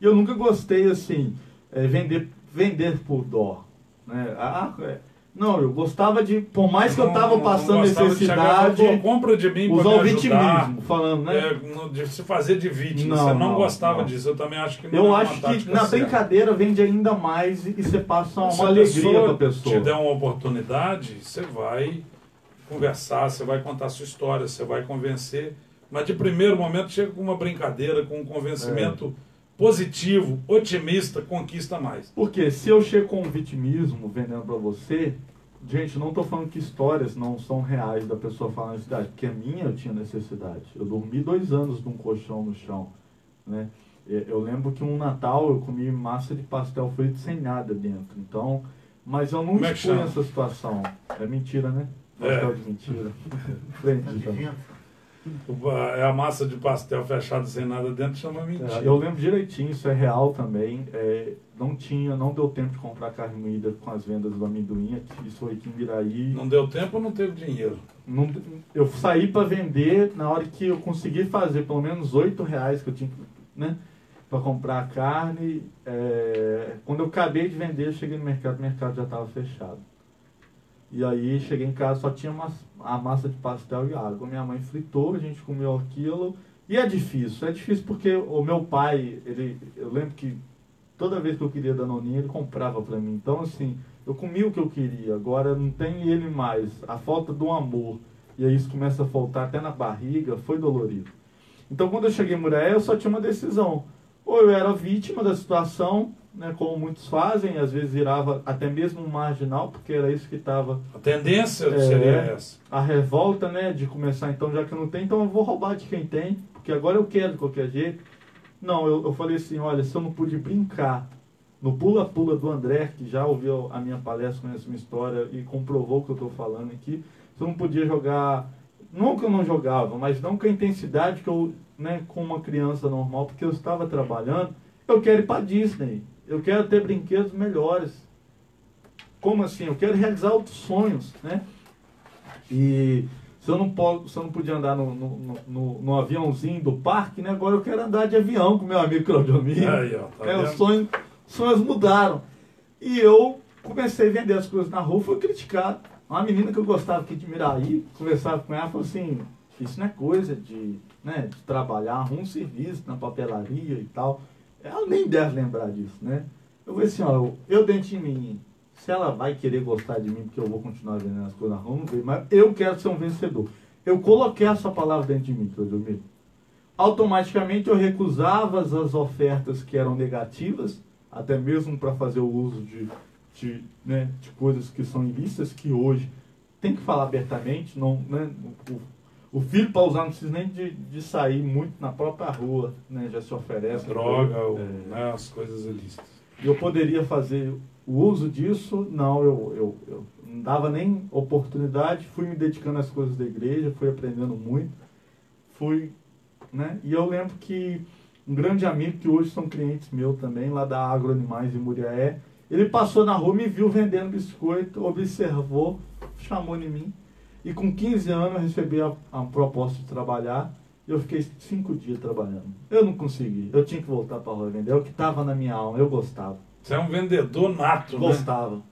[SPEAKER 2] E eu nunca gostei, assim, é, vender, vender por dó. Né? Ah, é. Não, eu gostava de, por mais que eu tava
[SPEAKER 1] não
[SPEAKER 2] passando
[SPEAKER 1] de
[SPEAKER 2] necessidade,
[SPEAKER 1] "Pô, compra de mim
[SPEAKER 2] usar o vitimismo, falando, né?
[SPEAKER 1] É, de se fazer de vítima.
[SPEAKER 2] Não,
[SPEAKER 1] você não,
[SPEAKER 2] não,
[SPEAKER 1] gostava
[SPEAKER 2] não.
[SPEAKER 1] disso. Eu também acho que não é
[SPEAKER 2] Eu
[SPEAKER 1] uma
[SPEAKER 2] acho que na
[SPEAKER 1] certa.
[SPEAKER 2] brincadeira vende ainda mais e, você passa uma
[SPEAKER 1] Se a
[SPEAKER 2] alegria
[SPEAKER 1] pessoa
[SPEAKER 2] pra pessoa.
[SPEAKER 1] te der uma oportunidade, você vai conversar, você vai contar a sua história, você vai convencer. Mas de primeiro momento chega com uma brincadeira, com um convencimento
[SPEAKER 2] É.
[SPEAKER 1] positivo, otimista, conquista mais.
[SPEAKER 2] Porque se eu chego com um vitimismo vendendo pra você, gente, não tô falando que histórias não são reais da pessoa falando necessidade, porque a minha eu tinha necessidade. Eu dormi dois anos num colchão no chão, né? E- Eu lembro que um Natal eu comi massa de pastel frito sem nada dentro. Então, mas eu não
[SPEAKER 1] é chama?
[SPEAKER 2] essa situação. É mentira, né?
[SPEAKER 1] É.
[SPEAKER 2] Pastel de mentira. Frente, então.
[SPEAKER 1] É a massa de pastel fechada sem nada dentro, chama mentira.
[SPEAKER 2] É, eu lembro direitinho, isso é real também. É, não tinha, não deu tempo de comprar carne moída com as vendas do amendoim. aqui, Isso foi aqui em Miraí.
[SPEAKER 1] Não deu tempo ou não teve dinheiro?
[SPEAKER 2] Não- eu saí para vender na hora que eu consegui fazer pelo menos oito reais que eu tinha né? Para comprar carne. É, quando eu acabei de vender, eu cheguei no mercado, o mercado já estava fechado. E aí cheguei em casa, só tinha uma, a massa de pastel e água. Minha mãe fritou, a gente comeu aquilo. E é difícil, é difícil porque o meu pai, ele, eu lembro que toda vez que eu queria danoninha, ele comprava para mim. Então, assim, eu comi o que eu queria, agora não tem ele mais. A falta do amor, e aí isso começa a faltar até na barriga, foi dolorido. Então, quando eu cheguei em Muraé, eu só tinha uma decisão. Ou eu era vítima da situação, né, como muitos fazem, às vezes virava até mesmo um marginal, porque era isso que estava.
[SPEAKER 1] A tendência é, seria essa.
[SPEAKER 2] A revolta, né, de começar, então, já que eu não tenho, então eu vou roubar de quem tem, porque agora eu quero de qualquer jeito. Não, eu, eu falei assim: olha, se eu não pude brincar no pula-pula do André, que já ouviu a minha palestra, conhece minha história e comprovou o que eu estou falando aqui, se eu não podia jogar, não que eu não jogava, mas não com a intensidade que eu, né, com uma criança normal, porque eu estava trabalhando, eu quero ir para Disney, eu quero ter brinquedos melhores. Como assim? Eu quero realizar outros sonhos, né? E se eu não, posso, se eu não podia andar no, no, no, no, aviãozinho do parque, né? Agora eu quero andar de avião com meu amigo Claudio Amigo.
[SPEAKER 1] Aí, ó, tá
[SPEAKER 2] é, os sonhos, sonhos mudaram. E eu comecei a vender as coisas na rua, fui criticado. Uma menina que eu gostava aqui de Miraí, conversava com ela, falou assim, isso não é coisa de, né, de trabalhar, arruma um serviço na papelaria e tal. Ela nem deve lembrar disso, né? Eu falei assim, ó, eu dentro de mim, se ela vai querer gostar de mim, porque eu vou continuar vendendo as coisas na rua, não. Mas eu quero ser um vencedor. Eu coloquei essa palavra dentro de mim, Cleodemir. Automaticamente eu recusava as ofertas que eram negativas, até mesmo para fazer o uso de, de, né, de coisas que são ilícitas, que hoje tem que falar abertamente. Não, né, o, o filho para usar não precisa nem de, de sair muito na própria rua, né, já se oferece.
[SPEAKER 1] A droga, é, né, as coisas ilícitas.
[SPEAKER 2] Eu poderia fazer o uso disso, não, eu, eu, eu não dava nem oportunidade, fui me dedicando às coisas da igreja, fui aprendendo muito, fui, né? E eu lembro que um grande amigo, que hoje são clientes meu também, lá da Agroanimais em Muriaé, ele passou na rua, me viu vendendo biscoito, observou, chamou em mim, e com 15 anos eu recebi a, a proposta de trabalhar, e eu fiquei cinco dias trabalhando. Eu não consegui, eu tinha que voltar para a rua vender, é o que estava na minha alma, eu gostava.
[SPEAKER 1] Você é um vendedor nato,
[SPEAKER 2] né? Gostava.
[SPEAKER 1] Né?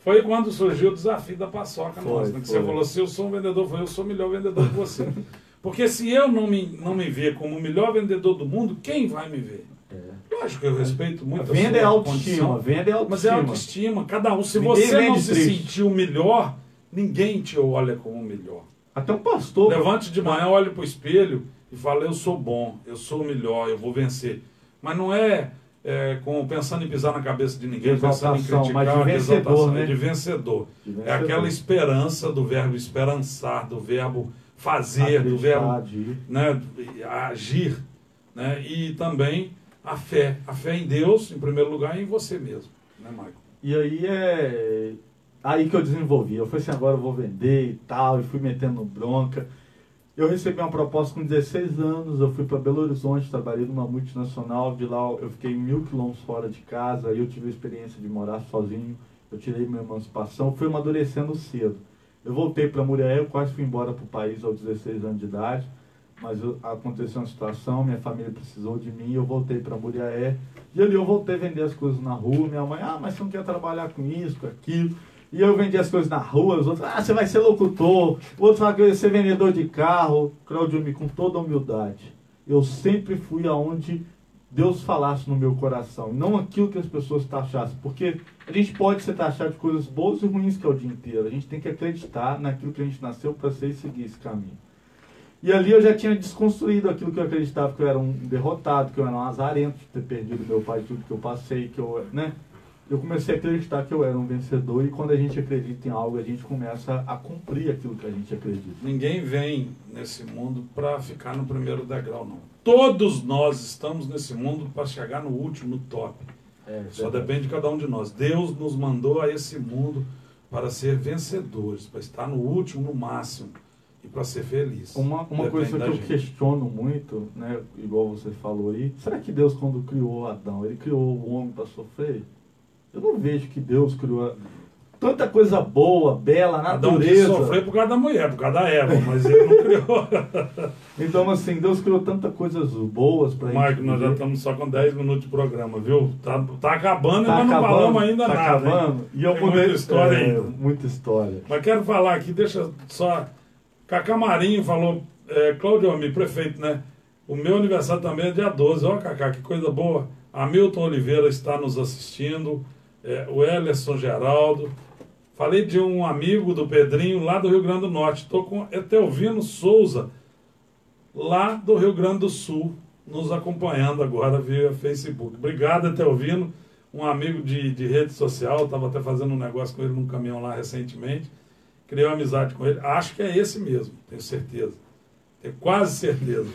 [SPEAKER 1] Foi quando surgiu o desafio da paçoca foi, nossa, né? que foi. você falou assim, eu sou um vendedor, foi eu sou o melhor vendedor que você. Porque se eu não me, não me ver como o melhor vendedor do mundo, quem vai me ver? É. Lógico que eu respeito muito
[SPEAKER 2] a Venda é autoestima, venda é autoestima.
[SPEAKER 1] Mas é autoestima, cada um. Se ninguém você não se sentir o melhor, ninguém te olha como o melhor.
[SPEAKER 2] Até um pastor.
[SPEAKER 1] Levante de manhã, olhe para o espelho e fale, eu sou bom, eu sou o melhor, eu vou vencer. Mas não é é, com, pensando em pisar na cabeça de ninguém, de pensando em criticar,
[SPEAKER 2] mas de vencedor,
[SPEAKER 1] né? de vencedor. de vencedor. É aquela esperança do verbo esperançar, do verbo fazer, do verbo né, agir. Né? E também a fé. A fé em Deus, em primeiro lugar, e em você mesmo. Né, Michael?
[SPEAKER 2] E aí é aí que eu desenvolvi. Eu falei assim, agora eu vou vender e tal, e fui metendo bronca. Eu recebi uma proposta com 16 anos, eu fui para Belo Horizonte, trabalhei numa multinacional, de lá eu fiquei mil quilômetros fora de casa, aí eu tive a experiência de morar sozinho, eu tirei minha emancipação, fui amadurecendo cedo. Eu voltei para Muriel, quase fui embora para o país aos 16 anos de idade, mas eu, aconteceu uma situação, minha família precisou de mim, eu voltei para Muriaé, e ali eu voltei a vender as coisas na rua, minha mãe, ah, mas você não quer trabalhar com isso, com aquilo. E eu vendia as coisas na rua, os outros, ah, você vai ser locutor, o outro vai ser vendedor de carro. Claudio, com toda humildade, eu sempre fui aonde Deus falasse no meu coração, não aquilo que as pessoas taxassem, porque a gente pode ser taxado de coisas boas e ruins que é o dia inteiro, a gente tem que acreditar naquilo que a gente nasceu para ser e seguir esse caminho. E ali eu já tinha desconstruído aquilo que eu acreditava que eu era um derrotado, que eu era um azarento de ter perdido meu pai, tudo que eu passei, que eu, né? Eu comecei a acreditar que eu era um vencedor e quando a gente acredita em algo, a gente começa a cumprir aquilo que a gente acredita.
[SPEAKER 1] Ninguém vem nesse mundo para ficar no primeiro degrau, não. Todos nós estamos nesse mundo para chegar no último, no top. É, Só depende de cada um de nós. Deus nos mandou a esse mundo para ser vencedores, para estar no último, no máximo e para ser feliz.
[SPEAKER 2] Uma, uma coisa que eu gente. questiono muito, né, igual você falou aí, será que Deus quando criou Adão, ele criou o homem para sofrer? Eu não vejo que Deus criou. tanta coisa boa, bela,
[SPEAKER 1] Adão
[SPEAKER 2] natureza.
[SPEAKER 1] sofrer por causa da mulher, por causa da Eva, mas ele não criou.
[SPEAKER 2] Então, assim, Deus criou tantas coisas boas
[SPEAKER 1] Marco,
[SPEAKER 2] gente.
[SPEAKER 1] nós já estamos só com 10 minutos de programa, viu? Tá, tá acabando
[SPEAKER 2] Tá
[SPEAKER 1] e nós não
[SPEAKER 2] acabando,
[SPEAKER 1] falamos ainda
[SPEAKER 2] tá
[SPEAKER 1] nada. hein?
[SPEAKER 2] acabando. E eu mudei
[SPEAKER 1] muita história
[SPEAKER 2] é,
[SPEAKER 1] ainda.
[SPEAKER 2] Muita história.
[SPEAKER 1] Mas quero falar aqui, deixa só. Cacá Marinho falou, é, Cláudio Ami, prefeito, né? O meu aniversário também é dia 12. Ó, Cacá, que coisa boa. Hamilton Oliveira está nos assistindo. É, o Elerson Geraldo. Falei de um amigo do Pedrinho lá do Rio Grande do Norte. Estou com Etelvino Souza, lá do Rio Grande do Sul, nos acompanhando agora via Facebook. Obrigado, Etelvino, um amigo de, de rede social. Estava até fazendo um negócio com ele num caminhão lá recentemente. Criei uma amizade com ele. Acho que é esse mesmo, tenho certeza. Tenho quase certeza.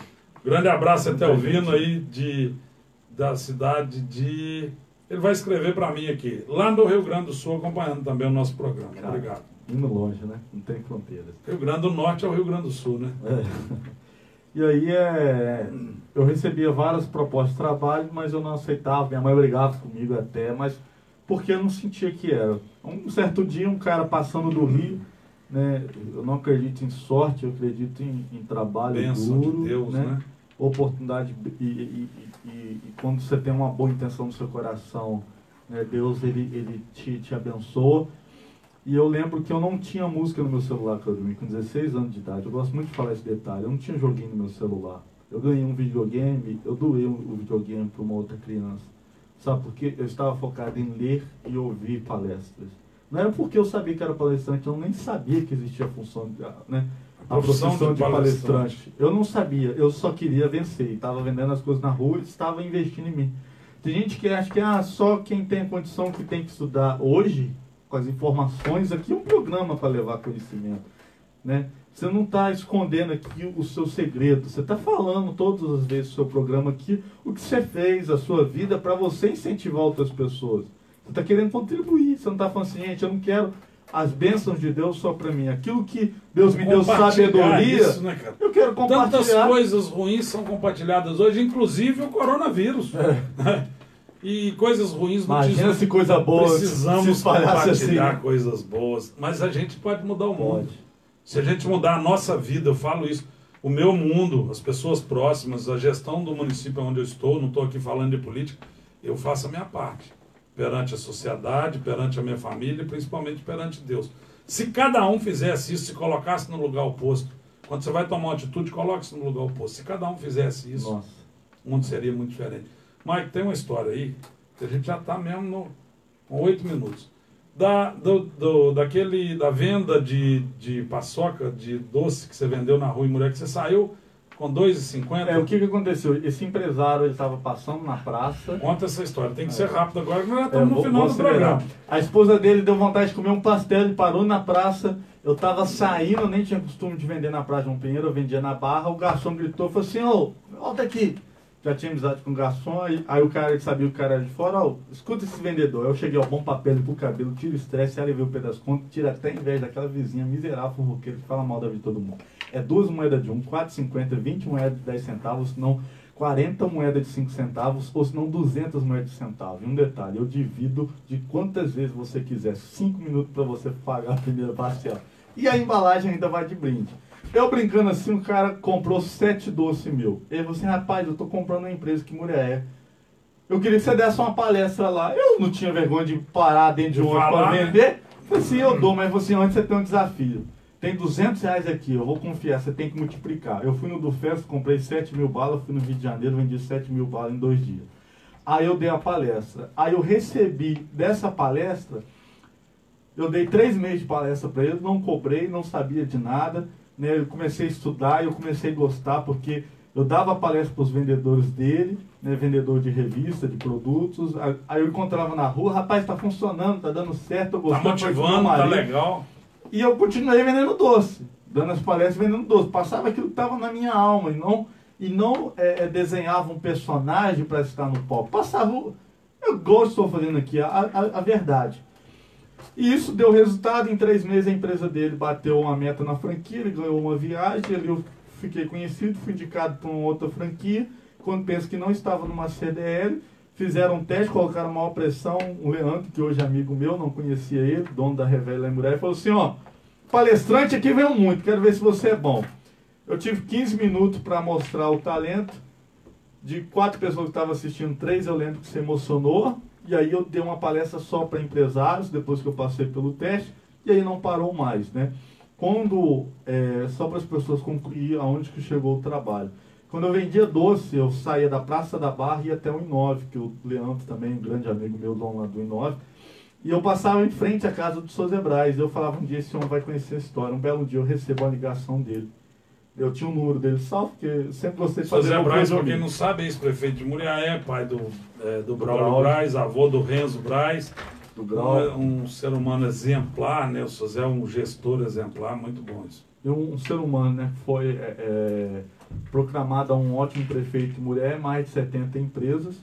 [SPEAKER 1] Grande abraço, Etelvino, aí de, da cidade de. Ele vai escrever para mim aqui, lá no Rio Grande do Sul, acompanhando também o nosso programa.
[SPEAKER 2] Cara.
[SPEAKER 1] Obrigado.
[SPEAKER 2] Indo longe, né? Não tem fronteiras.
[SPEAKER 1] Rio Grande do Norte é o Rio Grande do Sul, né?
[SPEAKER 2] É. E aí é, eu recebia várias propostas de trabalho, mas eu não aceitava. Minha mãe brigava comigo até, mas porque eu não sentia que era. Um certo dia, um cara passando do Rio, né? Eu não acredito em sorte, eu acredito em, em trabalho
[SPEAKER 1] Bênção
[SPEAKER 2] duro,
[SPEAKER 1] de Deus,
[SPEAKER 2] né?
[SPEAKER 1] né?
[SPEAKER 2] Oportunidade e, e- e- e- e quando você tem uma boa intenção no seu coração, né? Deus ele, ele te, te abençoa. E eu lembro que eu não tinha música no meu celular quando eu dormi, com 16 anos de idade. Eu gosto muito de falar esse detalhe. Eu não tinha joguinho no meu celular. Eu ganhei um videogame, eu doei o videogame para uma outra criança. Sabe por quê? Eu estava focado em ler e ouvir palestras. Não era porque eu sabia que era palestrante, eu nem sabia que existia a função, né?
[SPEAKER 1] A profissão de palestrante.
[SPEAKER 2] palestrante. Eu não sabia, eu só queria vencer. Estava vendendo as coisas na rua e estava investindo em mim. Tem gente que acha que ah, só quem tem a condição que tem que estudar hoje, com as informações, aqui é um programa para levar conhecimento. Né? Você não está escondendo aqui o seu segredo. Você está falando todas as vezes no seu programa aqui o que você fez, a sua vida, para você incentivar outras pessoas. Você está querendo contribuir. Você não está falando assim, gente, eu não quero as bênçãos de Deus só para mim. Aquilo que Deus me deu sabedoria,
[SPEAKER 1] Isso, né, cara?
[SPEAKER 2] eu quero
[SPEAKER 1] Tantas
[SPEAKER 2] compartilhar.
[SPEAKER 1] coisas ruins são compartilhadas hoje, inclusive o coronavírus. E coisas ruins não
[SPEAKER 2] É. Imagina se coisa boa se
[SPEAKER 1] precisamos
[SPEAKER 2] assim.
[SPEAKER 1] compartilhar coisas boas. Mas a gente pode mudar o mundo.
[SPEAKER 2] Pode.
[SPEAKER 1] Se a gente mudar a nossa vida, eu falo isso, o meu mundo, as pessoas próximas, a gestão do município onde eu estou, não estou aqui falando de política, eu faço a minha parte. Perante a sociedade, perante a minha família e principalmente perante Deus. Se cada um fizesse isso, se colocasse no lugar oposto, quando você vai tomar uma atitude, coloque-se no lugar oposto. Se cada um fizesse isso,
[SPEAKER 2] Nossa.
[SPEAKER 1] o mundo seria muito diferente. Mike, tem uma história aí, que a gente já está mesmo no, com oito minutos. Da, do, do- daquele, da venda de, de paçoca, de doce que você vendeu na rua em Muriel, que você saiu com R$ 2,50.
[SPEAKER 2] É, o que, que aconteceu? Esse empresário ele estava passando na praça.
[SPEAKER 1] Conta essa história. Tem que ser rápido agora, porque nós já
[SPEAKER 2] É,
[SPEAKER 1] estamos no
[SPEAKER 2] vou-
[SPEAKER 1] final do programa.
[SPEAKER 2] A esposa dele deu vontade de comer um pastel, ele parou na praça. Eu estava saindo, eu nem tinha costume de vender na Praia de João Pinheiro, eu vendia na barra. O garçom gritou, falou assim: Ô, volta aqui. Já tinha amizade com o garçom, aí, aí o cara ele sabia que o cara era de fora, ó, escuta esse vendedor. Eu cheguei ao bom papel pro cabelo, tira o estresse, alivia o contas, tira até a inveja daquela vizinha miserável, fofoqueira que fala mal da vida de todo mundo. É duas moedas de um, 4,50, 20 moedas de 10 centavos, senão 40 moedas de 5 centavos, ou senão 200 moedas de centavo. E um detalhe, eu divido de quantas vezes você quiser, 5 minutos para você pagar a primeira parcela. E a embalagem ainda vai de brinde. Eu brincando assim, o cara comprou 7 doces mil. Ele falou assim, rapaz, eu tô comprando uma empresa que mulher é. Eu queria que você desse uma palestra lá. Eu não tinha vergonha de parar dentro de um ônibus para vender. Falei assim, eu dou, mas você antes você tem um desafio. Tem 200 reais aqui, eu vou confiar, você tem que multiplicar. Eu fui no do comprei 7 mil balas, fui no Rio de Janeiro, vendi 7 mil balas em dois dias. Aí eu dei a palestra. Aí eu recebi dessa palestra, eu dei três meses de palestra para ele, não cobrei, não sabia de nada. Né? Eu comecei a estudar e eu comecei a gostar, porque eu dava palestra para os vendedores dele, né? vendedor de revista, de produtos. Aí eu encontrava na rua, rapaz, está funcionando, está dando certo, eu
[SPEAKER 1] Tá
[SPEAKER 2] com meu
[SPEAKER 1] motivando, tá
[SPEAKER 2] marido.
[SPEAKER 1] legal.
[SPEAKER 2] E eu continuei vendendo doce, dando as palestras vendendo doce. Passava aquilo que estava na minha alma e não, e não é, é, desenhava um personagem para estar no palco. Passava, eu gosto estou fazendo aqui, a, a, a verdade. E isso deu resultado. Em três meses a empresa dele bateu uma meta na franquia, ele ganhou uma viagem, ele, eu fiquei conhecido, fui indicado para uma outra franquia. Quando penso que não estava numa CDL, fizeram um teste, colocaram maior pressão. O Leandro, que hoje é amigo meu, não conhecia ele, dono da Revela Mulher, falou assim: ó, palestrante aqui veio muito, quero ver se você é bom. Eu tive 15 minutos para mostrar o talento. De quatro pessoas que estavam assistindo, três eu lembro que se emocionou. E aí eu dei uma palestra só para empresários, depois que eu passei pelo teste, e aí não parou mais, né? Quando, é, só para as pessoas concluir aonde que chegou o trabalho. Quando eu vendia doce, eu saía da Praça da Barra e ia até o Inove, que o Leandro também, um grande amigo meu, dono lá do Inove. E eu passava em frente à casa do Sozebrais. Eu falava um dia, esse homem vai conhecer a história. Um belo dia eu recebo a ligação dele. Eu tinha o número dele salvo, porque sempre gostei de fazer
[SPEAKER 1] José Braz, para quem não sabe, é ex-prefeito de Muriaé, pai do, é, do Braulio Braz, avô do Renzo Braz. Do um, um, ser humano exemplar, né? O José é um gestor exemplar, muito bom isso.
[SPEAKER 2] E um, um ser humano, né? Foi é, é, proclamado um ótimo prefeito Muriaé, mais de 70 empresas.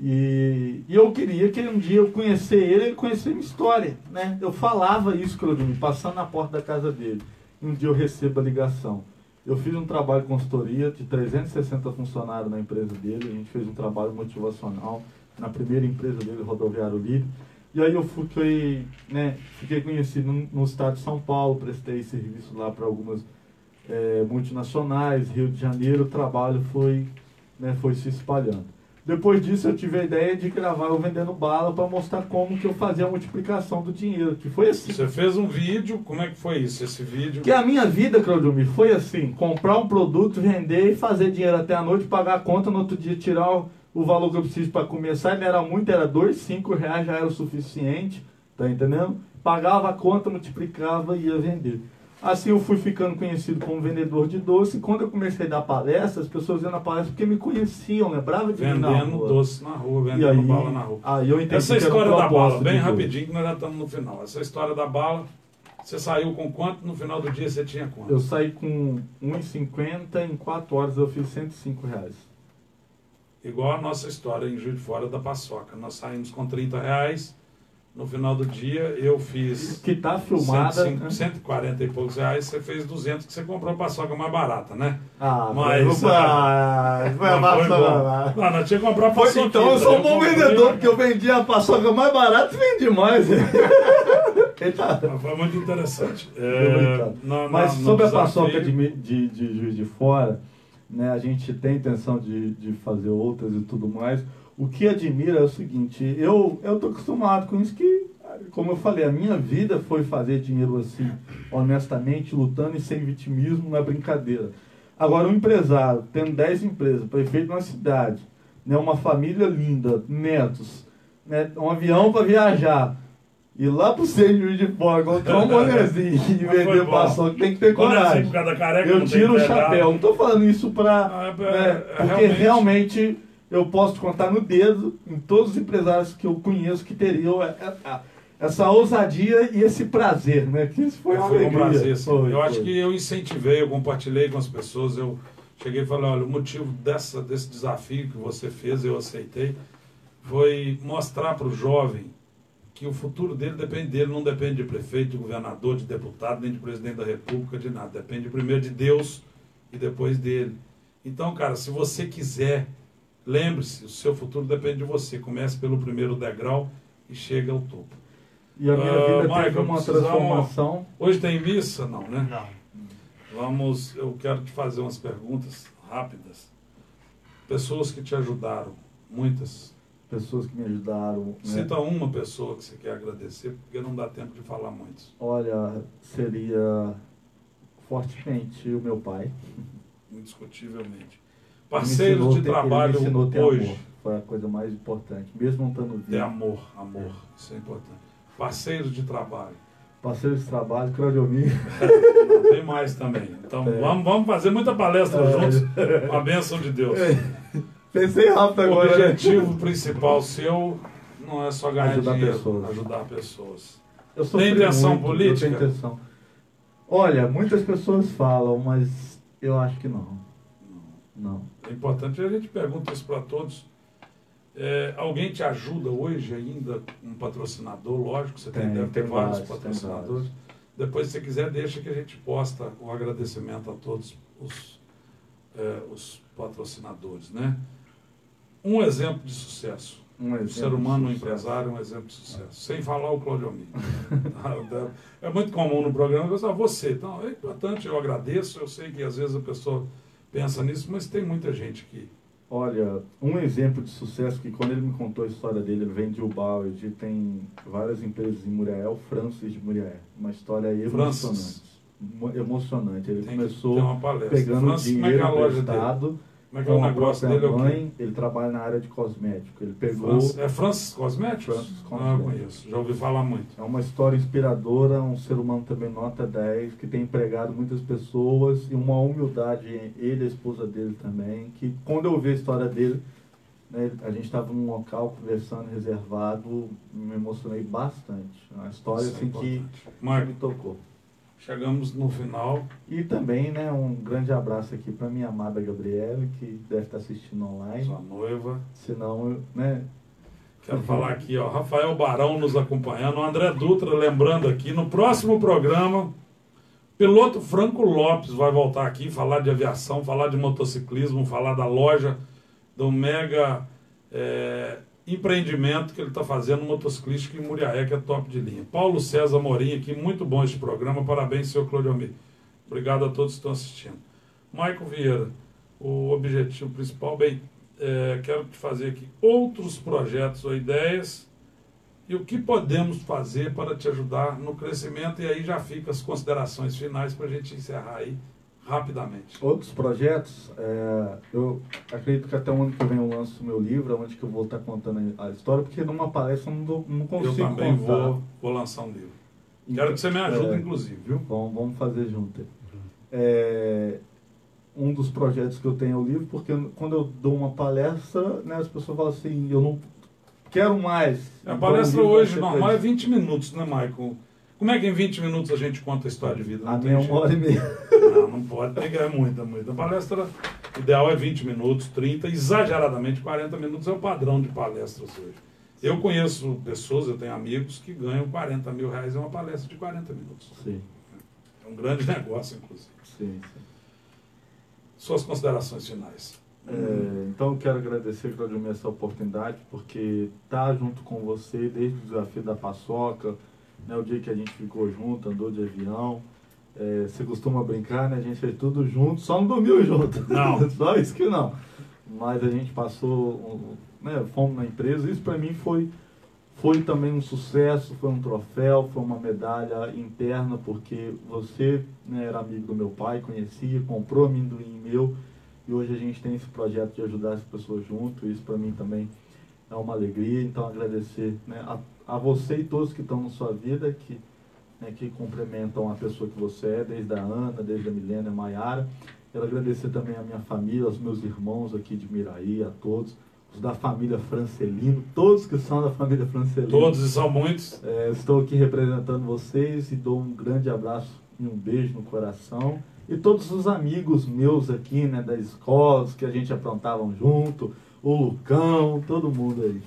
[SPEAKER 2] E, e, eu queria que um dia eu conhecer ele, ele conhecer minha história, né? Eu falava isso, Claudinho, passando na porta da casa dele. Um dia eu recebo a ligação. Eu fiz um trabalho de consultoria de 360 funcionários na empresa dele. A gente fez um trabalho motivacional na primeira empresa dele, Rodoviário Livre. E aí eu fui, né, fiquei conhecido no, no estado de São Paulo, prestei serviço lá para algumas é, multinacionais, Rio de Janeiro, o trabalho foi, né, foi se espalhando. Depois disso eu tive a ideia de gravar eu vendendo bala para mostrar como que eu fazia a multiplicação do dinheiro, que foi assim.
[SPEAKER 1] Você fez um vídeo, como é que foi isso, esse vídeo?
[SPEAKER 2] Que a minha vida, Claudio, foi assim, comprar um produto, vender e fazer dinheiro até a noite, pagar a conta, no outro dia tirar o, o valor que eu preciso para começar, não era muito, era dois, cinco reais já era o suficiente, tá entendendo? Pagava a conta, multiplicava e ia vender. Assim eu fui ficando conhecido como vendedor de doce. E quando eu comecei a dar palestras, as pessoas iam na palestra porque me conheciam, lembrava
[SPEAKER 1] de vendendo mim na rua. doce na rua, vendendo
[SPEAKER 2] aí,
[SPEAKER 1] bala na rua.
[SPEAKER 2] Aí eu
[SPEAKER 1] Essa história da bala, bem rapidinho, que nós já estamos no final. Essa história da bala, você saiu com quanto? No final do dia você tinha quanto?
[SPEAKER 2] Eu saí com 1,50, em 4 horas eu fiz 105 reais.
[SPEAKER 1] Igual a nossa história em Juiz de Fora da Paçoca. Nós saímos com 30 reais no final do dia eu fiz.
[SPEAKER 2] Que tá filmada.
[SPEAKER 1] 105, né? 140 e poucos reais, você fez 200, que você comprou a paçoca mais barata, né?
[SPEAKER 2] Ah, mas. Ah, foi a
[SPEAKER 1] paçoca. Não, não tinha que comprar paçoca.
[SPEAKER 2] Então eu sou um bom vendedor, porque eu vendi a paçoca mais barata e vendi mais.
[SPEAKER 1] Foi muito interessante. É,
[SPEAKER 2] mas sobre a paçoca de, de, de Juiz de Fora, né, a gente tem intenção de, de fazer outras e tudo mais. O que admira é o seguinte, eu eu tô acostumado com isso que, como eu falei, a minha vida foi fazer dinheiro assim, honestamente, lutando e sem vitimismo na brincadeira. Agora, um empresário, tendo 10 empresas, prefeito na cidade, né, uma família linda, netos, né, um avião para viajar, e lá pro centro de fora, encontrar um bonezinho e vender paçoca, tem que ter coragem.
[SPEAKER 1] Careca,
[SPEAKER 2] eu tiro o chapéu. Não tô falando isso pra. Ah, é, né, é, porque realmente, realmente eu posso contar no dedo em todos os empresários que eu conheço que teriam essa ousadia e esse prazer, né? Que isso foi foi. Um prazer,
[SPEAKER 1] foi, eu foi. acho que eu incentivei, eu compartilhei com as pessoas, eu cheguei e falei, olha, o motivo dessa, desse desafio que você fez, eu aceitei, foi mostrar para o jovem que o futuro dele depende dele, não depende de prefeito, de governador, de deputado, nem de presidente da república, de nada. Depende primeiro de Deus e depois dele. Então, cara, se você quiser Lembre-se, o seu futuro depende de você. Comece pelo primeiro degrau e chega ao topo.
[SPEAKER 2] E a minha uh, vida Michael, teve uma transformação.
[SPEAKER 1] Hoje tem missa? Não, né?
[SPEAKER 2] Não.
[SPEAKER 1] Vamos, eu quero te fazer umas perguntas rápidas. Pessoas que te ajudaram, muitas.
[SPEAKER 2] Pessoas que me ajudaram. Né?
[SPEAKER 1] Cita uma pessoa que você quer agradecer, porque não dá tempo de falar muitos.
[SPEAKER 2] Olha, seria fortemente o meu pai.
[SPEAKER 1] Indiscutivelmente. Parceiros de trabalho hoje. Amor.
[SPEAKER 2] Foi a coisa mais importante, mesmo não estando vivo.
[SPEAKER 1] Ter amor, amor, isso é importante. Parceiros de trabalho.
[SPEAKER 2] Parceiros de trabalho, Claudio Mir.
[SPEAKER 1] Tem mais também. Então é. vamos, vamos fazer muita palestra é. juntos, com a bênção de Deus. É.
[SPEAKER 2] Pensei rápido agora.
[SPEAKER 1] O né? objetivo né? principal seu não é só ganhar
[SPEAKER 2] ajudar
[SPEAKER 1] dinheiro,
[SPEAKER 2] pessoas.
[SPEAKER 1] ajudar pessoas.
[SPEAKER 2] Eu
[SPEAKER 1] Tem intenção muito, política?
[SPEAKER 2] Eu tenho intenção. Olha, muitas pessoas falam, mas eu acho que não. Não.
[SPEAKER 1] É importante, a gente pergunta isso para todos. É, alguém te ajuda hoje ainda, um patrocinador, lógico, você tem, tem deve ter vários, vários patrocinadores. Vários. Depois, se você quiser, deixa que a gente posta o agradecimento a todos os, é, os patrocinadores, né? um exemplo de sucesso.
[SPEAKER 2] Um
[SPEAKER 1] O
[SPEAKER 2] exemplo
[SPEAKER 1] ser humano, um empresário, um exemplo de sucesso. Sem falar o Claudio Almir. é muito comum no programa pensar, você. Então, é importante, eu agradeço. Eu sei que às vezes a pessoa pensa nisso, mas tem muita gente que.
[SPEAKER 2] Olha, um exemplo de sucesso que quando ele me contou a história dele, ele vem de Ubalde, tem várias empresas em Muriaé, é o Francis de Muriaé. Uma história emocionante.
[SPEAKER 1] Francis.
[SPEAKER 2] Mo- Emocionante. Ele
[SPEAKER 1] tem
[SPEAKER 2] começou pegando
[SPEAKER 1] Francis, é é
[SPEAKER 2] dinheiro
[SPEAKER 1] dele? Como é que é o negócio dele? É
[SPEAKER 2] mãe. Ele trabalha na área de cosmético. Ele pegou...
[SPEAKER 1] Francis- é Francis Cosméticos?
[SPEAKER 2] Francis
[SPEAKER 1] Ah, eu
[SPEAKER 2] Cosméticos.
[SPEAKER 1] conheço. Já ouvi falar muito.
[SPEAKER 2] É uma história inspiradora, um ser humano também nota 10, que tem empregado muitas pessoas e uma humildade, ele e a esposa dele também, que quando eu vi a história dele, né, a gente estava num local conversando, reservado, me emocionei bastante. É Uma história
[SPEAKER 1] Isso é
[SPEAKER 2] assim que
[SPEAKER 1] Marco,
[SPEAKER 2] me tocou.
[SPEAKER 1] Chegamos no final.
[SPEAKER 2] E também, né, um grande abraço aqui para minha amada Gabriele, que deve estar assistindo online.
[SPEAKER 1] Sua noiva.
[SPEAKER 2] Senão, né,
[SPEAKER 1] Quero falar aqui, ó, Rafael Barão nos acompanhando, o André Dutra lembrando aqui, no próximo programa, piloto Franco Lopes vai voltar aqui, falar de aviação, falar de motociclismo, falar da loja, do mega é, empreendimento que ele está fazendo motociclístico em Muriaé, que é top de linha. Paulo César Morim aqui, muito bom este programa, parabéns, senhor Claudio Almir. Obrigado a todos que estão assistindo. Maico Vieira, o objetivo principal, bem, é, quero te fazer aqui outros projetos ou ideias e o que podemos fazer para te ajudar no crescimento. E aí já fica as considerações finais para a gente encerrar aí rapidamente.
[SPEAKER 2] Outros projetos, é, eu acredito que até o ano que vem eu lanço o meu livro, onde que eu vou estar contando a história, porque numa palestra eu não, dou- não
[SPEAKER 1] Eu
[SPEAKER 2] consigo
[SPEAKER 1] também
[SPEAKER 2] contar.
[SPEAKER 1] vou, vou lançar um livro. Quero que você me ajude,
[SPEAKER 2] É,
[SPEAKER 1] inclusive, viu?
[SPEAKER 2] Bom, vamos fazer junto. É, um dos projetos que eu tenho é o livro, porque quando eu dou uma palestra, né, as pessoas falam assim, eu não quero mais.
[SPEAKER 1] A
[SPEAKER 2] Então,
[SPEAKER 1] palestra hoje normal é
[SPEAKER 2] isso.
[SPEAKER 1] 20 minutos, né, Michael? Como é que em 20 minutos a gente conta a história de vida?
[SPEAKER 2] A
[SPEAKER 1] Não tem
[SPEAKER 2] minha é
[SPEAKER 1] jeito.
[SPEAKER 2] uma hora e meia.
[SPEAKER 1] Não, não pode, tem que é muita, muita. A palestra ideal é 20 minutos, 30, exageradamente 40 minutos é o padrão de palestras hoje. Eu conheço pessoas, eu tenho amigos que ganham 40 mil reais em uma palestra de 40 minutos.
[SPEAKER 2] Sim,
[SPEAKER 1] É um grande negócio, inclusive.
[SPEAKER 2] sim, sim.
[SPEAKER 1] Suas considerações finais.
[SPEAKER 2] É, então eu quero agradecer, Claudio, essa oportunidade, porque estar junto com você desde o desafio da paçoca, né, o dia que a gente ficou junto, andou de avião. é, você costuma brincar, né? A gente fez tudo junto, só não dormiu junto.
[SPEAKER 1] Não.
[SPEAKER 2] só isso que não. Mas a gente passou, né, fomos na empresa, isso para mim foi, foi também um sucesso, foi um troféu, foi uma medalha interna, porque você né, era amigo do meu pai, conhecia, comprou amendoim meu, e hoje a gente tem esse projeto de ajudar as pessoas junto, isso para mim também é uma alegria, então agradecer né, a, a você e todos que estão na sua vida, que, né, que complementam a pessoa que você é, desde a Ana, desde a Milena, a Maiara. Quero agradecer também a minha família, aos meus irmãos aqui de Miraí, a todos, os da família Francelino, todos que são da família Francelino.
[SPEAKER 1] Todos e são muitos.
[SPEAKER 2] É, estou aqui representando vocês e dou um grande abraço e um beijo no coração. E todos os amigos meus aqui, né, da escola, os que a gente aprontavam junto, o Lucão, todo mundo aí.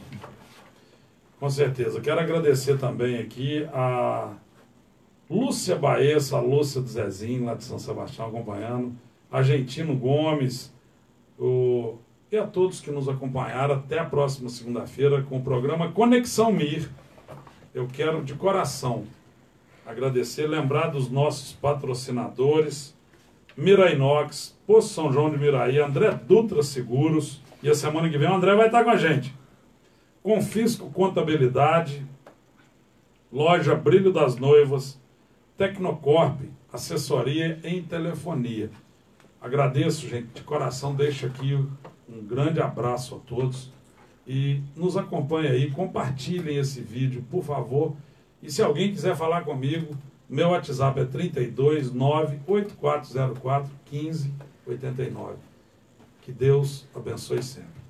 [SPEAKER 1] Com certeza. Quero agradecer também aqui a Lúcia Baessa, a Lúcia do Zezinho, lá de São Sebastião, acompanhando. Argentino Gomes, o... e a todos que nos acompanharam. Até a próxima segunda-feira com o programa Conexão Mir. Eu quero de coração agradecer, lembrar dos nossos patrocinadores, Mirainox, Poço São João de Miraí, André Dutra Seguros. E a semana que vem o André vai estar com a gente. Confisco Contabilidade, Loja Brilho das Noivas, Tecnocorp, assessoria em telefonia. Agradeço, gente, de coração, deixo aqui um grande abraço a todos e nos acompanhe aí, compartilhem esse vídeo, por favor. E se alguém quiser falar comigo, meu WhatsApp é 32 98404 1589. Que Deus abençoe sempre.